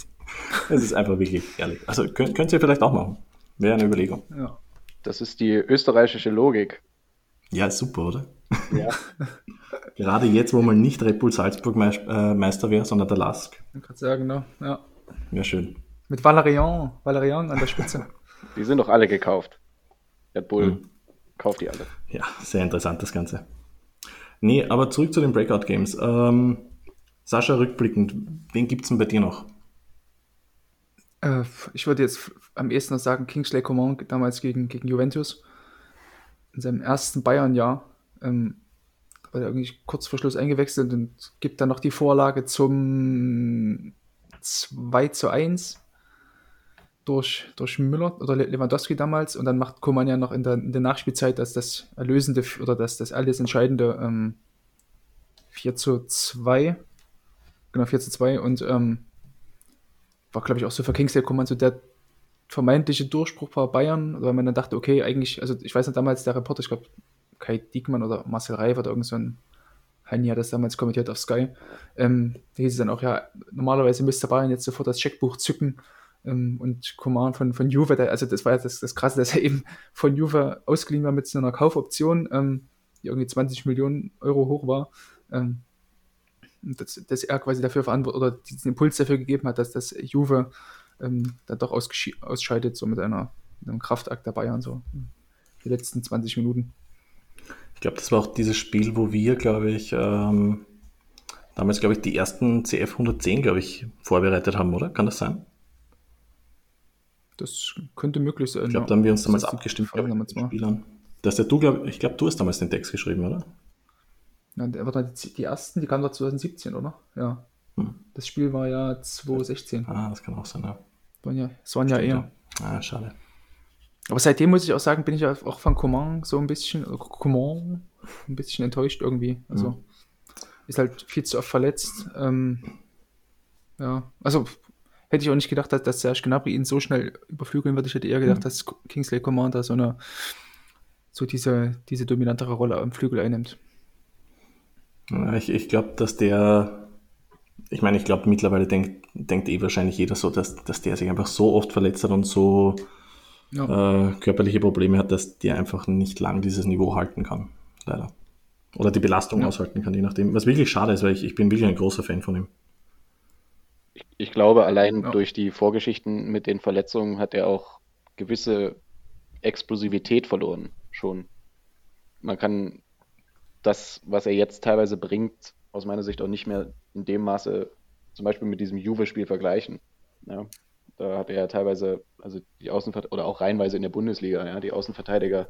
A: Es ist einfach wirklich ehrlich. Also könnt, könnt ihr vielleicht auch machen. Wäre eine Überlegung.
B: Ja. Das ist die österreichische Logik.
A: Ja, super, oder? Ja. <laughs> Gerade jetzt, wo man nicht Red Bull Salzburg äh, Meister wäre, sondern der Lask.
C: Ich kann sagen, ne? Ja.
A: Ja, schön.
C: Mit Valerian, Valerian an der Spitze. <laughs>
B: die sind doch alle gekauft. Red Bull mhm. kauft die alle.
A: Ja, sehr interessant das Ganze. Nee, aber zurück zu den Breakout Games. Ähm, Sascha, rückblickend, wen gibt es denn bei dir noch?
C: Äh, ich würde jetzt am ehesten noch sagen, Kingsley Coman damals gegen, gegen Juventus. In seinem ersten Bayern-Jahr. Ähm, war er irgendwie kurz vor Schluss eingewechselt und gibt dann noch die Vorlage zum 2 zu 1 durch, durch Müller oder Lewandowski damals und dann macht Koman ja noch in der, in der Nachspielzeit das, das erlösende oder das, das alles entscheidende ähm, 4 zu 2. Genau, 4 zu 2 und ähm, war, glaube ich, auch so für Kingsley Coman so der vermeintliche Durchbruch war Bayern, weil man dann dachte, okay, eigentlich, also ich weiß nicht, damals der Reporter, ich glaube, Kai Diekmann oder Marcel Reif oder irgend so ein Heini hat das damals kommentiert auf Sky. Ähm, da hieß es dann auch, ja, normalerweise müsste Bayern jetzt sofort das Checkbuch zücken ähm, und Coman von, von Juve, der, also das war ja das, das Krasse, <laughs> dass er eben von Juve ausgeliehen war mit so einer Kaufoption, ähm, die irgendwie 20 Millionen Euro hoch war. Ähm, dass, dass er quasi dafür verantwortlich oder diesen Impuls dafür gegeben hat, dass das Juve ähm, dann doch ausscheidet, so mit, einer, mit einem Kraftakt der Bayern, so die letzten 20 Minuten.
A: Ich glaube, das war auch dieses Spiel, wo wir, glaube ich, ähm, damals, glaube ich, die ersten CF 110, glaube ich, vorbereitet haben, oder? Kann das sein?
C: Das könnte möglich sein.
A: Ich glaube, da haben wir uns damals abgestimmt ich, mit den Spielern. Dass der du, glaub, ich glaube, du hast damals den Text geschrieben, oder?
C: Ja, die, die ersten, die kamen da 2017, oder? Ja. Hm. Das Spiel war ja 2016.
A: Ah, das kann auch sein, ja.
C: Waren ja, es waren ja eher.
A: Ah, schade.
C: Aber seitdem muss ich auch sagen, bin ich auch von Coman so ein bisschen, äh, Coman, ein bisschen enttäuscht irgendwie. Also mhm. ist halt viel zu oft verletzt. Ähm, ja, also hätte ich auch nicht gedacht, dass, dass Serge Gnabry ihn so schnell überflügeln wird. Ich hätte eher gedacht, mhm. dass Kingsley Coman da so eine, so diese, diese dominantere Rolle am Flügel einnimmt.
A: Ich ich glaube, dass der, ich meine, ich glaube mittlerweile denkt, denkt eh wahrscheinlich jeder so, dass, dass der sich einfach so oft verletzt hat und so ja. äh, körperliche Probleme hat, dass der einfach nicht lang dieses Niveau halten kann. Leider. Oder die Belastung ja. aushalten kann, je nachdem. Was wirklich schade ist, weil ich, ich bin wirklich ein großer Fan von ihm.
B: Ich, ich glaube, allein ja. durch die Vorgeschichten mit den Verletzungen hat er auch gewisse Explosivität verloren. Schon. Man kann das, was er jetzt teilweise bringt, aus meiner Sicht auch nicht mehr in dem Maße zum Beispiel mit diesem Juve-Spiel vergleichen. Ja. Da hat er ja teilweise, also die Außenverteidiger, oder auch reinweise in der Bundesliga, ja, die Außenverteidiger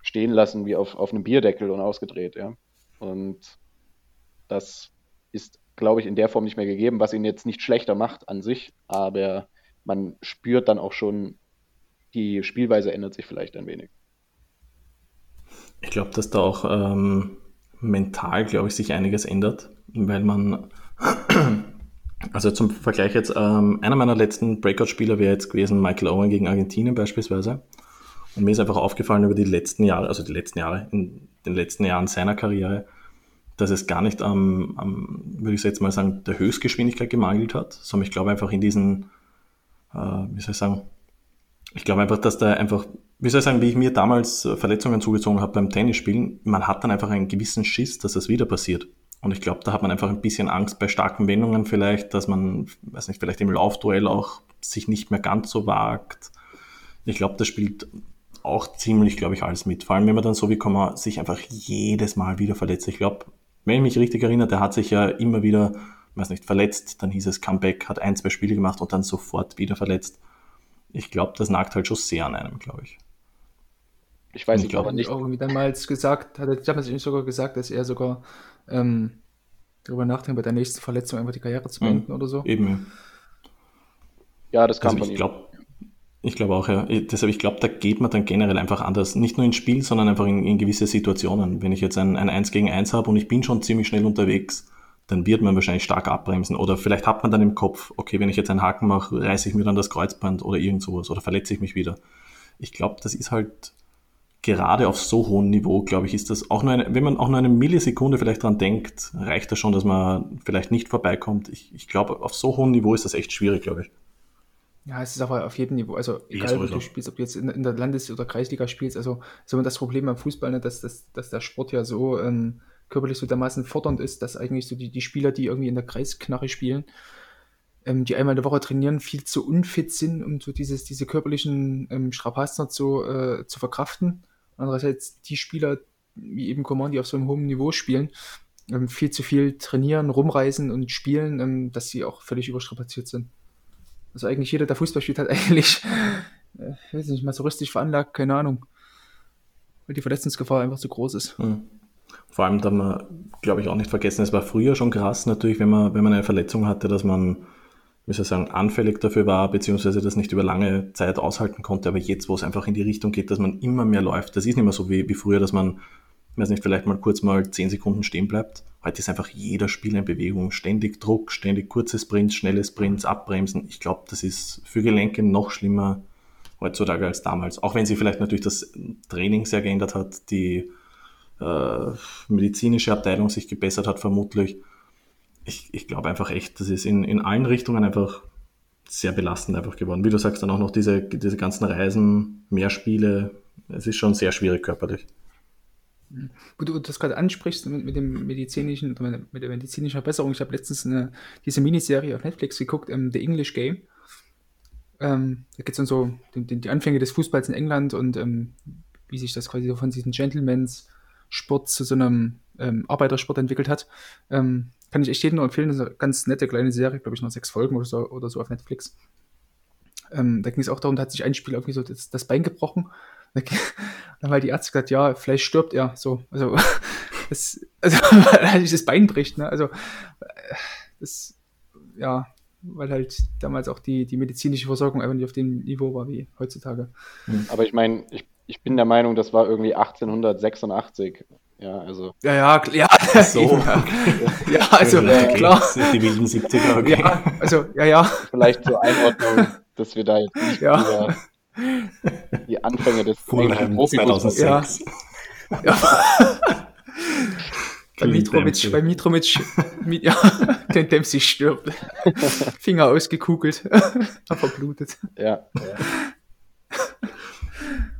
B: stehen lassen wie auf, auf einem Bierdeckel und ausgedreht, ja. Und das ist, glaube ich, in der Form nicht mehr gegeben, was ihn jetzt nicht schlechter macht an sich, aber man spürt dann auch schon, die Spielweise ändert sich vielleicht ein wenig.
A: Ich glaube, dass da auch ähm, mental, glaube ich, sich einiges ändert, weil man <clears throat> also zum Vergleich jetzt, ähm, einer meiner letzten Breakout-Spieler wäre jetzt gewesen Michael Owen gegen Argentinien beispielsweise. Und mir ist einfach aufgefallen über die letzten Jahre, also die letzten Jahre, in den letzten Jahren seiner Karriere, dass es gar nicht am, am würde ich jetzt mal sagen, der Höchstgeschwindigkeit gemangelt hat, sondern ich glaube einfach in diesen, äh, wie soll ich sagen, ich glaube einfach, dass da einfach, wie soll ich sagen, wie ich mir damals Verletzungen zugezogen habe beim Tennisspielen, man hat dann einfach einen gewissen Schiss, dass das wieder passiert. Und ich glaube, da hat man einfach ein bisschen Angst bei starken Wendungen vielleicht, dass man, weiß nicht, vielleicht im Laufduell auch sich nicht mehr ganz so wagt. Ich glaube, das spielt auch ziemlich, glaube ich, alles mit. Vor allem, wenn man dann so wie Komma sich einfach jedes Mal wieder verletzt. Ich glaube, wenn ich mich richtig erinnere, der hat sich ja immer wieder, weiß nicht, verletzt, dann hieß es Comeback, hat ein, zwei Spiele gemacht und dann sofort wieder verletzt. Ich glaube, das nagt halt schon sehr an einem, glaube ich.
C: Ich weiß ich aber nicht. Auch damals gesagt, hat er damals sogar gesagt, dass er sogar ähm, darüber nachdenken, bei der nächsten Verletzung einfach die Karriere zu beenden mhm. oder so.
A: Eben.
B: Ja, das kann
A: also
B: man.
A: Ich glaube ich glaube auch, ja. Deshalb, ich glaube, da geht man dann generell einfach anders. Nicht nur ins Spiel, sondern einfach in, in gewisse Situationen. Wenn ich jetzt ein, ein 1 gegen 1 habe und ich bin schon ziemlich schnell unterwegs, dann wird man wahrscheinlich stark abbremsen. Oder vielleicht hat man dann im Kopf, okay, wenn ich jetzt einen Haken mache, reiße ich mir dann das Kreuzband oder irgend sowas oder verletze ich mich wieder. Ich glaube, das ist halt gerade auf so hohem Niveau, glaube ich, ist das auch nur eine, wenn man auch nur eine Millisekunde vielleicht dran denkt, reicht das schon, dass man vielleicht nicht vorbeikommt. Ich, ich glaube, auf so hohem Niveau ist das echt schwierig, glaube ich.
C: Ja, es ist aber auf jedem Niveau, also egal, ja, wo du spielst, ob du jetzt in, in, der Landes- oder Kreisliga spielst, also so das Problem beim Fußball, ne, dass, dass, dass der Sport ja so ähm, körperlich so dermaßen fordernd ist, dass eigentlich so die, die Spieler, die irgendwie in der Kreisknarre spielen, ähm, die einmal in der Woche trainieren, viel zu unfit sind, um so dieses, diese körperlichen ähm, Strapazen zu, äh, zu verkraften. Andererseits die Spieler, wie eben Command, die auf so einem hohen Niveau spielen, ähm, viel zu viel trainieren, rumreisen und spielen, ähm, dass sie auch völlig überstrapaziert sind. Also eigentlich jeder, der Fußball spielt, hat <laughs> eigentlich, äh, ich weiß nicht, masochistisch veranlagt, keine Ahnung. Weil die Verletzungsgefahr einfach zu groß ist.
A: Hm. Vor allem, da man, glaube ich, auch nicht vergessen, es war früher schon krass natürlich, wenn man, wenn man eine Verletzung hatte, dass man wie soll ich sagen, anfällig dafür war, beziehungsweise das nicht über lange Zeit aushalten konnte. Aber jetzt, wo es einfach in die Richtung geht, dass man immer mehr läuft, das ist nicht mehr so wie, wie früher, dass man, weiß nicht, vielleicht mal kurz mal zehn Sekunden stehen bleibt. Heute ist einfach jeder Spieler in Bewegung, ständig Druck, ständig kurze Sprints, schnelle Sprints, abbremsen. Ich glaube, das ist für Gelenke noch schlimmer heutzutage als damals. Auch wenn sie vielleicht natürlich das Training sehr geändert hat, die äh, medizinische Abteilung sich gebessert hat, vermutlich. Ich, ich glaube einfach echt, das ist in, in allen Richtungen einfach sehr belastend einfach geworden. Wie du sagst, dann auch noch diese, diese ganzen Reisen, mehr Spiele. Es ist schon sehr schwierig körperlich.
C: Wo du das gerade ansprichst mit, mit, dem medizinischen, mit der medizinischen Verbesserung. Ich habe letztens eine, diese Miniserie auf Netflix geguckt, ähm, The English Game. Ähm, da geht es um so die, die, Anfänge des Fußballs in England und ähm, wie sich das quasi von diesen Gentlemen's Sport zu so einem ähm, Arbeitersport entwickelt hat. Ähm, kann ich echt jedem nur empfehlen. Das ist eine ganz nette kleine Serie, glaube ich, noch sechs Folgen oder so, oder so auf Netflix. Ähm, da ging es auch darum, da hat sich ein Spieler irgendwie so das, das Bein gebrochen. <laughs> Dann haben die Ärzte gesagt, ja, vielleicht stirbt er. So, also, <laughs> das, also <laughs> weil halt das Bein bricht, ne? Also, äh, das, ja, weil halt damals auch die, die medizinische Versorgung einfach nicht auf dem Niveau war wie heutzutage.
B: Aber ich meine, ich, ich bin der Meinung, das war irgendwie 1886. Ja, also.
C: Ja, ja, ja. <laughs> So. <laughs> ja, also, okay. klar.
A: Die wilden 70er,
C: okay. Ja, also, ja, ja.
B: Vielleicht zur Einordnung, dass wir da jetzt nicht ja. die Anfänge des
A: Profifußballs. Ja.
C: ja. <laughs> bei Mitrovic, bei Mitrovic, ja, den Dempsey stirbt. Finger ausgekugelt, verblutet.
B: Ja.
C: ja.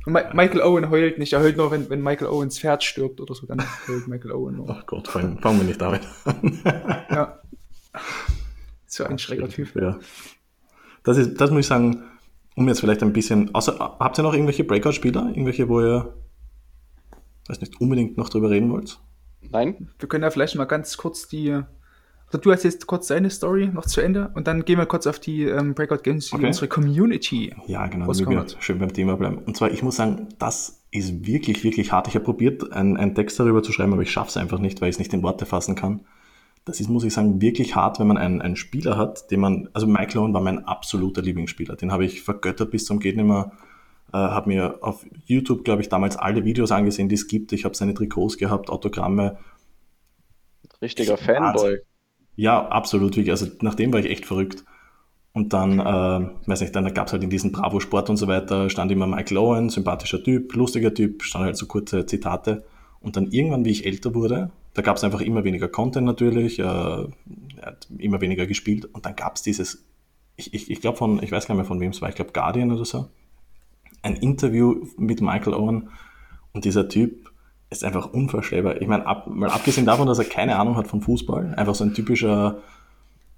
C: Michael Owen heult nicht, er heult nur, wenn, wenn Michael Owens Pferd stirbt oder so, dann heult Michael Owen nur.
A: Ach Gott, fangen, fangen wir nicht damit
C: an. <laughs> ja. So ein schräger Typ.
A: Ja. Das, ist, das muss ich sagen, um jetzt vielleicht ein bisschen. Außer, habt ihr noch irgendwelche Breakout-Spieler? Irgendwelche, wo ihr weiß nicht, unbedingt noch drüber reden wollt?
C: Nein. Wir können ja vielleicht mal ganz kurz die. Du erzählst kurz deine Story noch zu Ende und dann gehen wir kurz auf die ähm, Breakout Games, die okay. unsere Community.
A: Ja, genau, damit wir schön beim Thema bleiben. Und zwar, ich muss sagen, das ist wirklich, wirklich hart. Ich habe probiert, einen, einen Text darüber zu schreiben, aber ich schaffe es einfach nicht, weil ich es nicht in Worte fassen kann das ist, muss ich sagen, wirklich hart, wenn man einen, einen Spieler hat, den man, also Michael Owen war mein absoluter Lieblingsspieler. Den habe ich vergöttert bis zum geht nimmer. Äh, habe mir auf YouTube, glaube ich, damals alle Videos angesehen, die es gibt. Ich habe seine Trikots gehabt, Autogramme.
B: Richtiger Fanboy.
A: Ja, absolut. Also nach dem war ich echt verrückt. Und dann, äh, weiß nicht, dann gab es halt in diesem Bravo Sport und so weiter, stand immer Michael Owen, sympathischer Typ, lustiger Typ, stand halt so kurze Zitate. Und dann irgendwann, wie ich älter wurde, da gab es einfach immer weniger Content natürlich, äh, er hat immer weniger gespielt und dann gab es dieses, ich, ich, ich glaube von, ich weiß gar nicht mehr von wem es war, ich glaube Guardian oder so, ein Interview mit Michael Owen und dieser Typ ist einfach unvorstellbar. Ich meine, ab, mal abgesehen davon, dass er keine Ahnung hat von Fußball, einfach so ein typischer,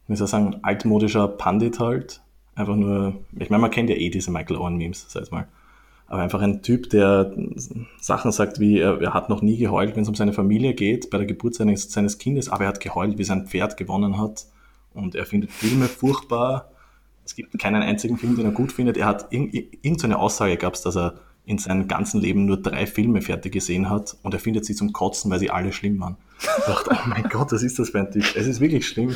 A: wie soll ich sagen, altmodischer Pandit halt. Einfach nur, ich meine, man kennt ja eh diese Michael Owen-Memes, sag ich mal aber einfach ein Typ, der Sachen sagt wie, er, er hat noch nie geheult, wenn es um seine Familie geht, bei der Geburt seines, seines Kindes, aber er hat geheult, wie sein Pferd gewonnen hat und er findet Filme furchtbar. Es gibt keinen einzigen Film, den er gut findet. Er hat irgendeine Aussage gab es, dass er in seinem ganzen Leben nur drei Filme fertig gesehen hat und er findet sie zum Kotzen, weil sie alle schlimm waren. Ich dachte, oh mein Gott, was ist das für ein Typ? Es ist wirklich schlimm.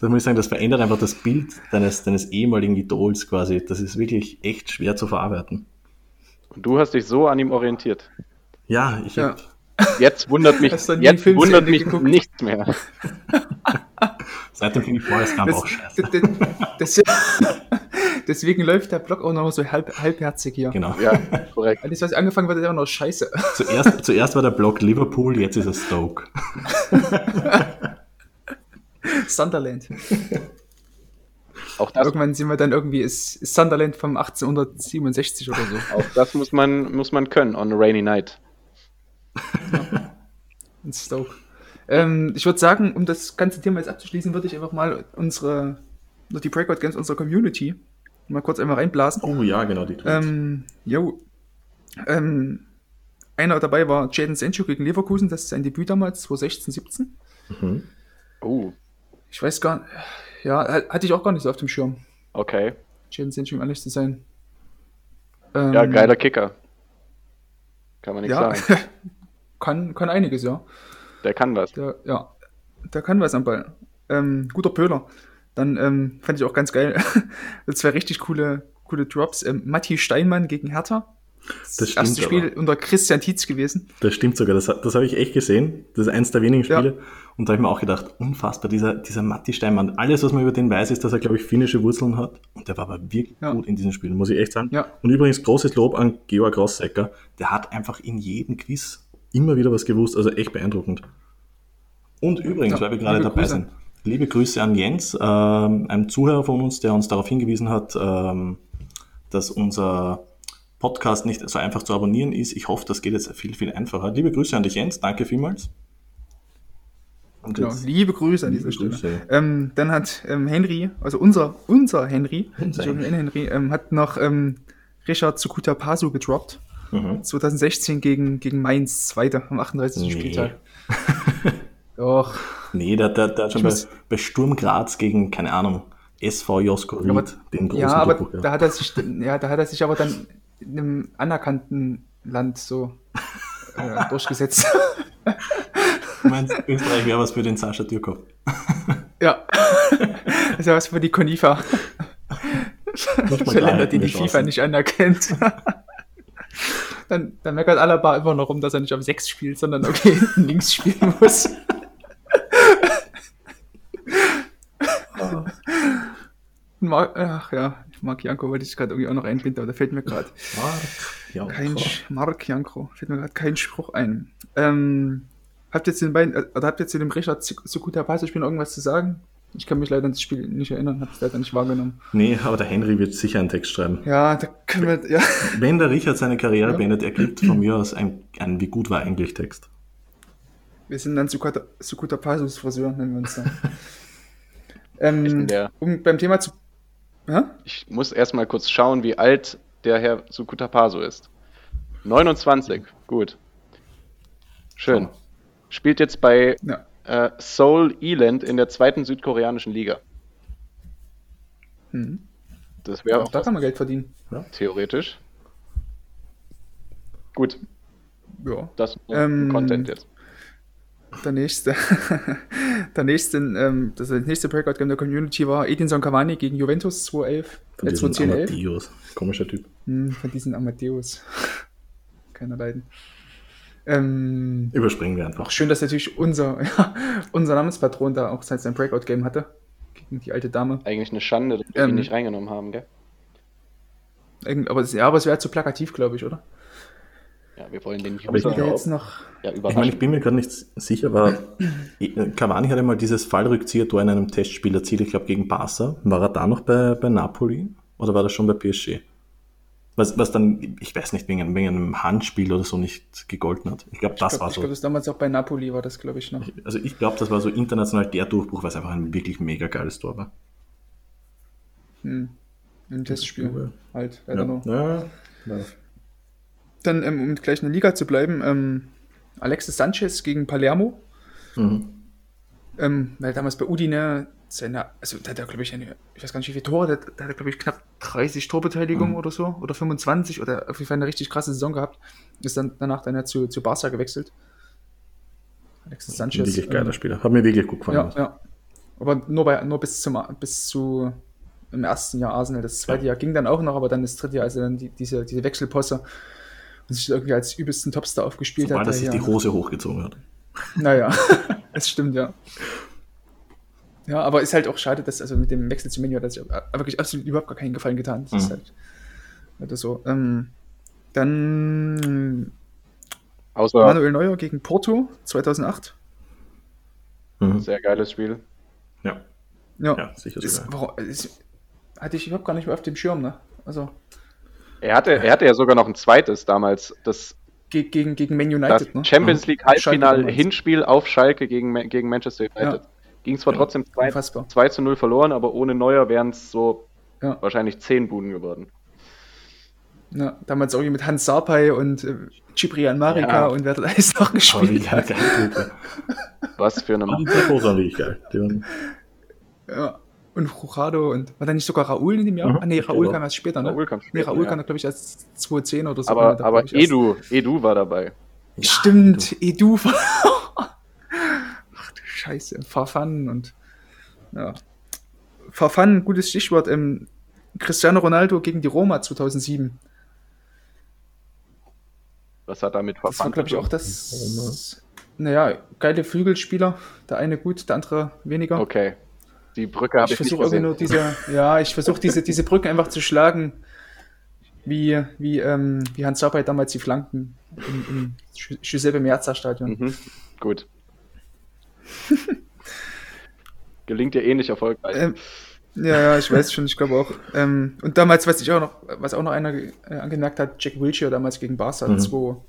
A: Da muss ich sagen, das verändert einfach das Bild deines, deines ehemaligen Idols quasi. Das ist wirklich echt schwer zu verarbeiten.
B: Und du hast dich so an ihm orientiert.
A: Ja, ich ja.
B: Jetzt wundert mich, jetzt wundert mich nichts mehr. <laughs>
A: Seit dem Film Forrest Gump auch scheiße. Das,
C: das, <laughs> deswegen läuft der Blog auch noch so halb, halbherzig hier.
B: Genau. Ja, korrekt.
C: Alles, was angefangen wird, ist auch noch scheiße. <laughs>
A: Zuerst, zuerst war der Blog Liverpool, jetzt ist es Stoke. <laughs>
C: Sunderland. Auch das, Irgendwann sind wir dann irgendwie, ist, ist Sunderland vom 1867 oder so.
B: Auch das muss man, muss man können on a rainy night.
C: Ja. In Stoke. Ähm, ich würde sagen, um das ganze Thema jetzt abzuschließen, würde ich einfach mal unsere, die Breakout Games unserer Community mal kurz einmal reinblasen.
A: Oh ja, genau, die
C: ähm, jo, ähm, einer dabei war Jaden Sancho gegen Leverkusen, das ist sein Debüt damals, 2016, 17. Mhm. Oh. Ich weiß gar nicht, ja, hatte ich auch gar nicht so auf dem Schirm.
B: Okay.
C: Jaden Sancho, um ehrlich zu sein.
B: Ähm, ja, geiler Kicker. Kann man nichts ja, sagen. <laughs>
C: kann, kann einiges, ja.
B: Der kann was.
C: Der, ja, der kann was am Ball. Ähm, guter Pöhler. Dann ähm, fand ich auch ganz geil. <laughs> zwei richtig coole, coole Drops. Ähm, Matti Steinmann gegen Hertha. Das, das erste Spiel aber. unter Christian Tietz gewesen.
A: Das stimmt sogar, das, das habe ich echt gesehen. Das ist eins der wenigen Spiele. Ja. Und da habe ich mir auch gedacht, unfassbar, dieser, dieser Matti Steinmann. Alles, was man über den weiß, ist, dass er, glaube ich, finnische Wurzeln hat. Und der war aber wirklich ja. gut in diesen Spielen, muss ich echt sagen. Ja. Und übrigens großes Lob an Georg Rossecker. Der hat einfach in jedem Quiz immer wieder was gewusst. Also echt beeindruckend. Und übrigens, weil wir gerade dabei Grüße. sind, liebe Grüße an Jens, ähm, einem Zuhörer von uns, der uns darauf hingewiesen hat, ähm, dass unser Podcast nicht so einfach zu abonnieren ist. Ich hoffe, das geht jetzt viel, viel einfacher. Liebe Grüße an dich, Jens. Danke vielmals.
C: Und genau, liebe Grüße an dieser Stelle. Ähm, dann hat ähm, Henry, also unser, unser Henry, unser Henry, ähm, hat noch ähm, Richard Sukuta Pasu gedroppt. Mhm. 2016 gegen, gegen Mainz, Zweiter am 38. Nee. Spieltag. <laughs>
A: Doch. Nee, der, der hat schon bei, bei Sturm Graz gegen, keine Ahnung, SV Josko Ried,
C: den großen Ja, aber da hat er sich, ja, da hat er sich aber dann in einem anerkannten Land so äh, <laughs> durchgesetzt.
A: Du meinst, Österreich wäre was für den Sascha Dürkop. <laughs>
C: ja. Das ja was für die Konifa. für Länder, die die FIFA nicht anerkennt. Dann, dann meckert Alaba immer noch rum, dass er nicht auf 6 spielt, sondern okay, links spielen muss. <laughs> Mark, ach ja, Mark Janko wollte ich gerade irgendwie auch noch einbinden, aber da fällt mir gerade kein Mark Janko, fällt mir gerade kein Spruch ein. Ähm, habt ihr zu den beiden, oder habt ihr zu dem Richard Sukuta Passe Spiel irgendwas zu sagen? Ich kann mich leider an das Spiel nicht erinnern, habe es leider nicht wahrgenommen.
A: Nee, aber der Henry wird sicher einen Text schreiben.
C: Ja, da können wir, ja.
A: Wenn der Richard seine Karriere ja. beendet, er gibt von mir aus ein, ein Wie gut war eigentlich Text.
C: Wir sind dann Sukuta, Sukuta Pasus Friseur, nennen wir uns dann. <laughs> ähm, um beim Thema zu
B: ja? Ich muss erstmal kurz schauen, wie alt der Herr Sukutapaso ist. 29, gut. Schön. Spielt jetzt bei ja. Äh, Seoul Eland in der zweiten südkoreanischen Liga.
C: Mhm. Das wäre auch. Da kann man Geld verdienen.
B: Ja. Theoretisch. Gut.
C: Ja.
B: Das ist ähm, Content jetzt.
C: Der nächste, <laughs> der nächste, ähm, das, das nächste Breakout-Game der Community war Edinson Cavani gegen Juventus 2011.
A: Von äh, 2010, Amadeus. Komischer Typ.
C: Hm, von diesen Amadeus. <laughs> Keiner leiden. Ähm,
A: Überspringen wir einfach.
C: Auch schön, dass natürlich unser, <laughs> ja, unser Namenspatron da auch sein Breakout-Game hatte. Gegen die alte Dame.
B: Eigentlich eine Schande, dass wir ähm, ihn nicht reingenommen haben, gell?
C: Aber, ja, aber es wäre zu plakativ, glaube ich, oder?
B: Ja, wir wollen den
C: User jetzt noch.
A: Ja, ich meine, ich bin mir gerade nicht sicher, aber <clears throat> Cavani hatte mal dieses Fallrückzieher-Tor in einem Testspiel erzielt, ich glaube gegen Barca. War er da noch bei, bei Napoli oder war das schon bei PSG? Was, was dann, ich weiß nicht, wegen, wegen einem Handspiel oder so nicht gegolten hat. Ich glaube, das
C: glaub,
A: war
C: ich
A: so.
C: Ich glaube, das damals auch bei Napoli war das, glaube ich, noch.
A: Also ich glaube, das war so international der Durchbruch, weil es einfach ein wirklich mega geiles Tor war.
C: Hm. Im Testspiel. Halt,
A: ja. Ja, ja.
C: Dann, ähm, um gleich in der Liga zu bleiben, ähm, Alexis Sanchez gegen Palermo. Mhm. Ähm, weil damals bei Udine seine, also da hat er, glaube ich, eine, ich weiß gar nicht, wie viele Tore, da, da hat er, glaube ich, knapp 30 Torbeteiligung mhm. oder so, oder 25, oder auf jeden Fall eine richtig krasse Saison gehabt. Ist dann danach dann ja zu, zu Barca gewechselt.
A: Alexis Sanchez. Wirklich geiler ähm, Spieler. Hat mir wirklich gut gefallen.
C: Ja, ja. Aber nur, bei, nur bis, zum, bis zu im ersten Jahr Arsenal. Das zweite ja. Jahr ging dann auch noch, aber dann das dritte Jahr, also dann die, diese, diese Wechselposse und sich irgendwie als übelsten Topstar aufgespielt
A: Sobald hat. Weil er sich die Hose hochgezogen hat.
C: Naja, <laughs> es stimmt, ja. Ja, aber ist halt auch schade, dass also mit dem Wechsel zu Menu hat er sich wirklich absolut überhaupt gar keinen Gefallen getan. Das mhm. ist halt, halt so. Ähm, dann
B: Außer
C: Manuel Neuer gegen Porto 2008.
B: Mhm. Sehr geiles Spiel.
A: Ja.
C: Ja, ja sicher. Ist, ist, hatte ich überhaupt gar nicht mehr auf dem Schirm, ne? Also.
B: Er hatte, er hatte ja sogar noch ein zweites damals, das
C: gegen, gegen Man United,
B: ne? Champions League Halbfinal Hinspiel auf Schalke gegen, gegen Manchester United. Ja. Ging zwar trotzdem 2, 2 zu 0 verloren, aber ohne Neuer wären es so ja. wahrscheinlich 10 Buden geworden.
C: Ja, damals auch mit Hans Sarpay und äh, Ciprian Marika ja. und wer hat alles noch gespielt. Oh, ja, geil,
B: Was für eine Mann.
C: Ja und Jurado und war da nicht sogar Raoul in dem Jahr? Mhm. Ah, nee, Raoul kam erst später, ne? Raoul kam später. Nee, Raoul ja. kam, glaube ich, erst 2010 oder so.
B: Aber, aber Edu, Edu war dabei.
C: Stimmt, Edu war. <laughs> Ach du Scheiße, Farfan und. Ja. Farfan, gutes Stichwort. Ähm, Cristiano Ronaldo gegen die Roma 2007.
B: Was hat damit
C: verfangen? Das war, glaube ich, auch das. Naja, geile Flügelspieler. Der eine gut, der andere weniger.
B: Okay. Die Brücke habe ich,
C: ich versuche irgendwie nur diese, ja, ich versuche diese, diese Brücke einfach zu schlagen, wie, wie, ähm, wie Hans Sabai damals die Flanken im, im Giuseppe Meazza Stadion.
B: Mhm. Gut. <laughs> Gelingt dir ähnlich erfolgreich.
C: Ähm, ja, ja, ich weiß schon, ich glaube auch. Ähm, und damals, was ich auch noch, was auch noch einer äh, angemerkt hat, Jack Wilshere damals gegen Barca, mhm.
B: 2011.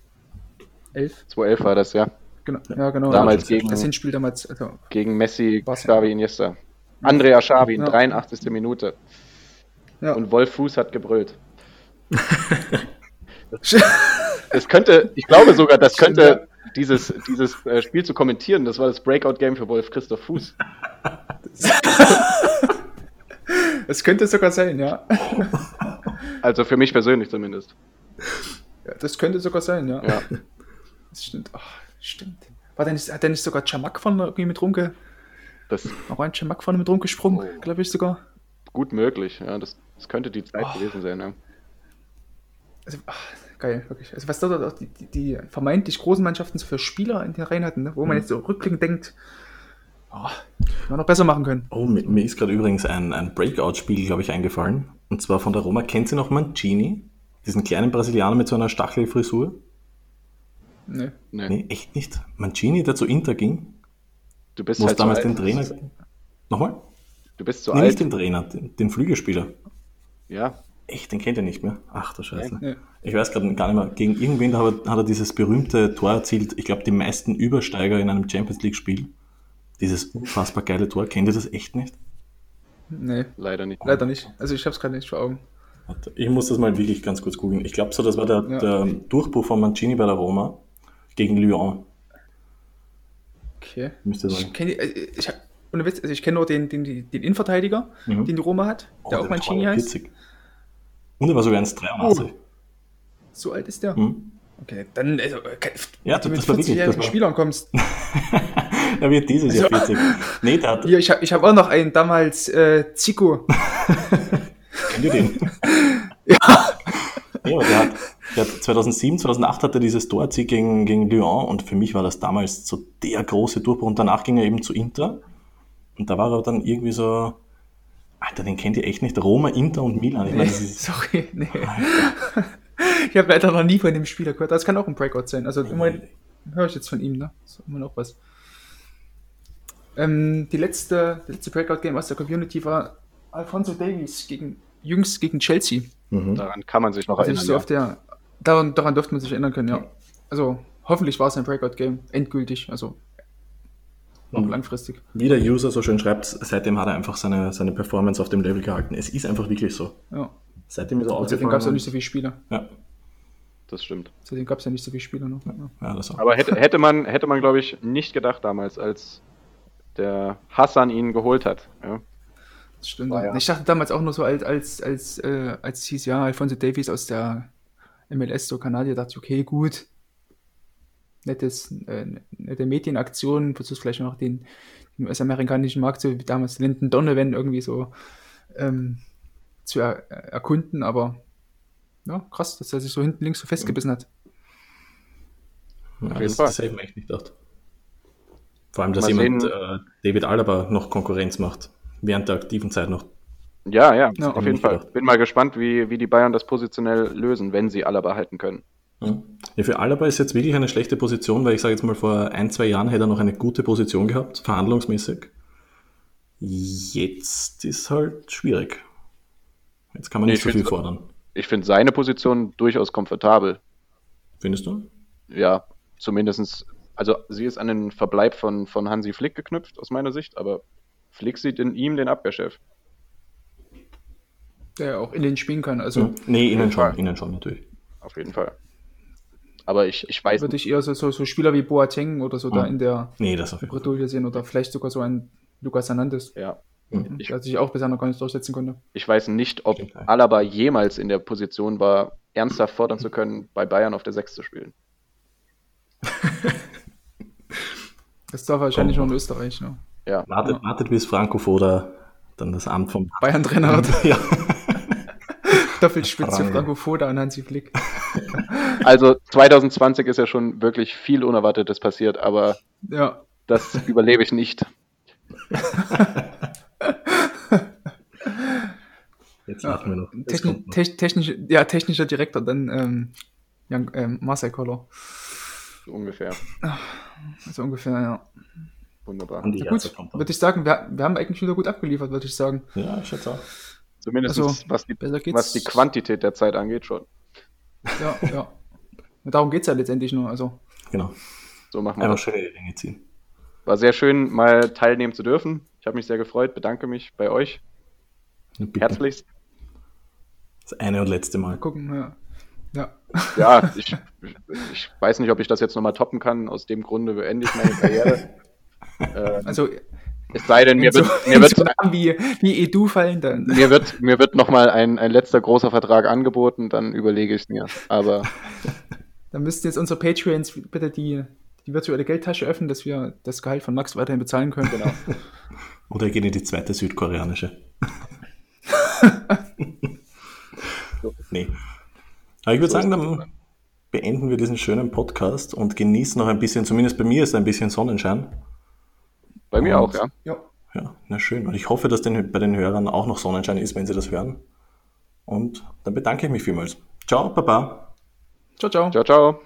B: 2011 war das, ja.
C: Genau, ja, genau.
B: Damals gegen,
C: das Hinspiel damals. Also
B: gegen Messi, Xavi Iniesta. Andrea Xavi, ja. 83. Minute. Ja. Und Wolf Fuß hat gebrüllt. <laughs> das könnte, ich glaube sogar, das könnte dieses, dieses äh, Spiel zu kommentieren, das war das Breakout-Game für Wolf Christoph Fuß. <laughs>
C: Das könnte sogar sein, ja.
B: Also für mich persönlich zumindest.
C: Ja, das könnte sogar sein, ja.
B: ja.
C: Das stimmt. Oh, stimmt. War der nicht, hat der nicht sogar Chamak vorne irgendwie mit rumge... Das ein Chamak vorne mit rumgesprungen, oh. glaube ich sogar.
B: Gut möglich, ja. Das, das könnte die Zeit oh. gewesen sein, ja.
C: Also, ach, geil, wirklich. Also was dort auch die, die, die, vermeintlich großen Mannschaften für Spieler in den Reihen hatten, ne? wo man mhm. jetzt so rückblickend denkt, oh, man noch besser machen können.
A: Oh, mir, mir ist gerade übrigens ein, ein Breakout-Spiel, glaube ich, eingefallen. Und zwar von der Roma. Kennt Sie noch Mancini? Diesen kleinen Brasilianer mit so einer Stachelfrisur?
C: Nee.
A: nee. Nee, echt nicht. Mancini, der zu Inter ging.
B: Du bist
A: halt damals den Trainer. Nochmal?
B: Du bist zu
A: nee,
B: alt.
A: Nicht den Trainer, den, den Flügelspieler.
B: Ja.
A: Echt, den kennt ihr nicht mehr? Ach du Scheiße. Ja. Ich weiß gerade gar nicht mehr. Gegen irgendwen hat er, hat er dieses berühmte Tor erzielt. Ich glaube, die meisten Übersteiger in einem Champions League-Spiel. Dieses unfassbar geile Tor. Kennt ihr das echt nicht?
C: Nee.
B: Leider nicht.
C: Leider nicht. Also ich habe es gerade nicht vor Augen.
A: Ich muss das mal wirklich ganz kurz googeln. Ich glaube so, das war der, ja. der Durchbruch von Mancini bei der Roma gegen Lyon.
C: Okay. Müsste sein. Ich kenne äh, ich, also ich kenn nur den, den, den Innenverteidiger, mhm. den die Roma hat, der oh, auch Mancini heißt.
A: Und er war sogar 1,83. Oh.
C: So alt ist der? Mhm. Okay, dann, also,
A: ja, du mit 40-jährigen
C: Spielern kommst. <laughs>
A: er wird dieses Jahr 40. Also,
C: nee, der hat. Ja, ich habe ich hab auch noch einen damals, äh, Zico. <laughs>
A: Kennt ihr den? <laughs>
C: ja.
A: Ja, der hat, der hat 2007, 2008 hatte er dieses Tor gegen, gegen Lyon und für mich war das damals so der große Durchbruch und danach ging er eben zu Inter und da war er dann irgendwie so, Alter, den kennt ihr echt nicht, Roma, Inter und Milan.
C: Ich nee, meine, sorry, nee. ich habe leider noch nie von dem Spieler gehört, das kann auch ein Breakout sein, also immerhin höre ich jetzt von ihm, ne? Das ist immer noch was. Ähm, die letzte, letzte Breakout-Game aus der Community war Alfonso Davies gegen jüngst gegen Chelsea.
B: Mhm. Daran kann man sich noch
C: also erinnern. So ja. der, daran, daran dürfte man sich erinnern können, ja. Also hoffentlich war es ein Breakout-Game, endgültig, also noch langfristig.
A: Wie der User so schön schreibt, seitdem hat er einfach seine, seine Performance auf dem Level gehalten. Es ist einfach wirklich so.
C: Ja.
A: Seitdem ist er
C: Seitdem gab es ja nicht so viele Spieler.
A: Ja.
B: Das stimmt.
C: Seitdem gab es ja nicht so viele Spieler noch. Ja,
B: ja das auch. Aber hätte, hätte man, hätte man glaube ich, nicht gedacht damals, als der Hassan ihn geholt hat. Ja.
C: Das stimmt. Ja. Ich dachte damals auch nur so, als, als, als, äh, als es hieß, ja, Alfonso Davies aus der MLS, so Kanadier, dachte ich, okay, gut. Nettes, äh, nette Medienaktion, versuchst vielleicht noch den, den US-amerikanischen Markt, so wie damals Lyndon Donovan irgendwie so ähm, zu er, erkunden, aber ja, krass, dass er sich so hinten links so festgebissen hat.
A: Ja, das. Das hätte ich mir echt nicht gedacht. Vor allem, dass Mal jemand äh, David Alaba noch Konkurrenz macht während der aktiven Zeit noch.
B: Ja, ja, ja auf jeden Fall. Gedacht. Bin mal gespannt, wie, wie die Bayern das positionell lösen, wenn sie Alaba halten können.
A: Ja, für Alaba ist jetzt wirklich eine schlechte Position, weil ich sage jetzt mal, vor ein, zwei Jahren hätte er noch eine gute Position gehabt, verhandlungsmäßig. Jetzt ist halt schwierig. Jetzt kann man nicht nee, so viel fordern.
B: Ich finde seine Position durchaus komfortabel.
A: Findest du?
B: Ja, zumindestens. Also sie ist an den Verbleib von, von Hansi Flick geknüpft, aus meiner Sicht, aber Flick sieht in ihm den Abwehrchef.
C: Der auch innen spielen kann. Also
A: hm. nee, innen schon, innen schon natürlich.
B: Auf jeden Fall. Aber ich, ich weiß.
C: Würde ich eher so, so, so Spieler wie Boateng oder so hm. da in der
A: nee, das auf
C: Bredouille sehen oder vielleicht sogar so ein Lukas Hernandez.
B: Ja.
C: Hm. Ich, der sich auch bisher noch gar nicht durchsetzen konnte.
B: Ich weiß nicht, ob Alaba jemals in der Position war, ernsthaft fordern zu können, bei Bayern auf der 6 zu spielen. <laughs>
C: das darf wahrscheinlich nur in Österreich, ne?
A: Ja. Wartet, wartet bis Franco Foda dann das Amt vom
C: Bayern-Trainer hat. <laughs> ja. Doppelspitze Franco Foda und Hansi Flick. <laughs>
B: also 2020 ist ja schon wirklich viel Unerwartetes passiert, aber
C: ja.
B: das überlebe ich nicht. <laughs>
C: Jetzt warten wir noch. Techni noch. technisch, ja, technischer Direktor, dann ähm, Jan, ähm, Marcel Koller.
B: So ungefähr.
C: Also ungefähr, ja.
B: Wunderbar.
C: Ja, gut, würde ich sagen, wir, wir haben eigentlich wieder gut abgeliefert, würde ich sagen.
A: Ja, ich schätze auch.
B: Zumindest also, was, die, was die Quantität der Zeit angeht, schon.
C: Ja, ja. Darum geht es ja letztendlich nur. Also.
A: Genau.
B: So machen wir Einfach schöne Dinge ziehen. War sehr schön, mal teilnehmen zu dürfen. Ich habe mich sehr gefreut, bedanke mich bei euch. Herzlichst.
A: Das eine und letzte Mal. Mal
C: gucken, ja.
B: Ja, ja <laughs> ich, ich weiß nicht, ob ich das jetzt nochmal toppen kann. Aus dem Grunde beende ich meine Karriere. <laughs>
C: ähm, also,
B: es sei denn, mir wird, so, mir wird
C: so wie, wie Edu fallen dann.
B: Mir wird, mir wird nochmal ein, ein letzter großer Vertrag angeboten, dann überlege ich es mir. Aber. <laughs>
C: Dann müssten jetzt unsere Patreons bitte die, die virtuelle Geldtasche öffnen, dass wir das Gehalt von Max weiterhin bezahlen können. Genau. <laughs>
A: Oder gehen in die zweite südkoreanische. <laughs> nee. Aber ich würde sagen, dann beenden wir diesen schönen Podcast und genießen noch ein bisschen, zumindest bei mir ist ein bisschen Sonnenschein.
B: Bei mir und, auch, ja.
A: ja. Ja, na schön. Und ich hoffe, dass den, bei den Hörern auch noch Sonnenschein ist, wenn sie das hören. Und dann bedanke ich mich vielmals. Ciao, Baba.
C: Ciao, ciao.
B: Ciao, ciao.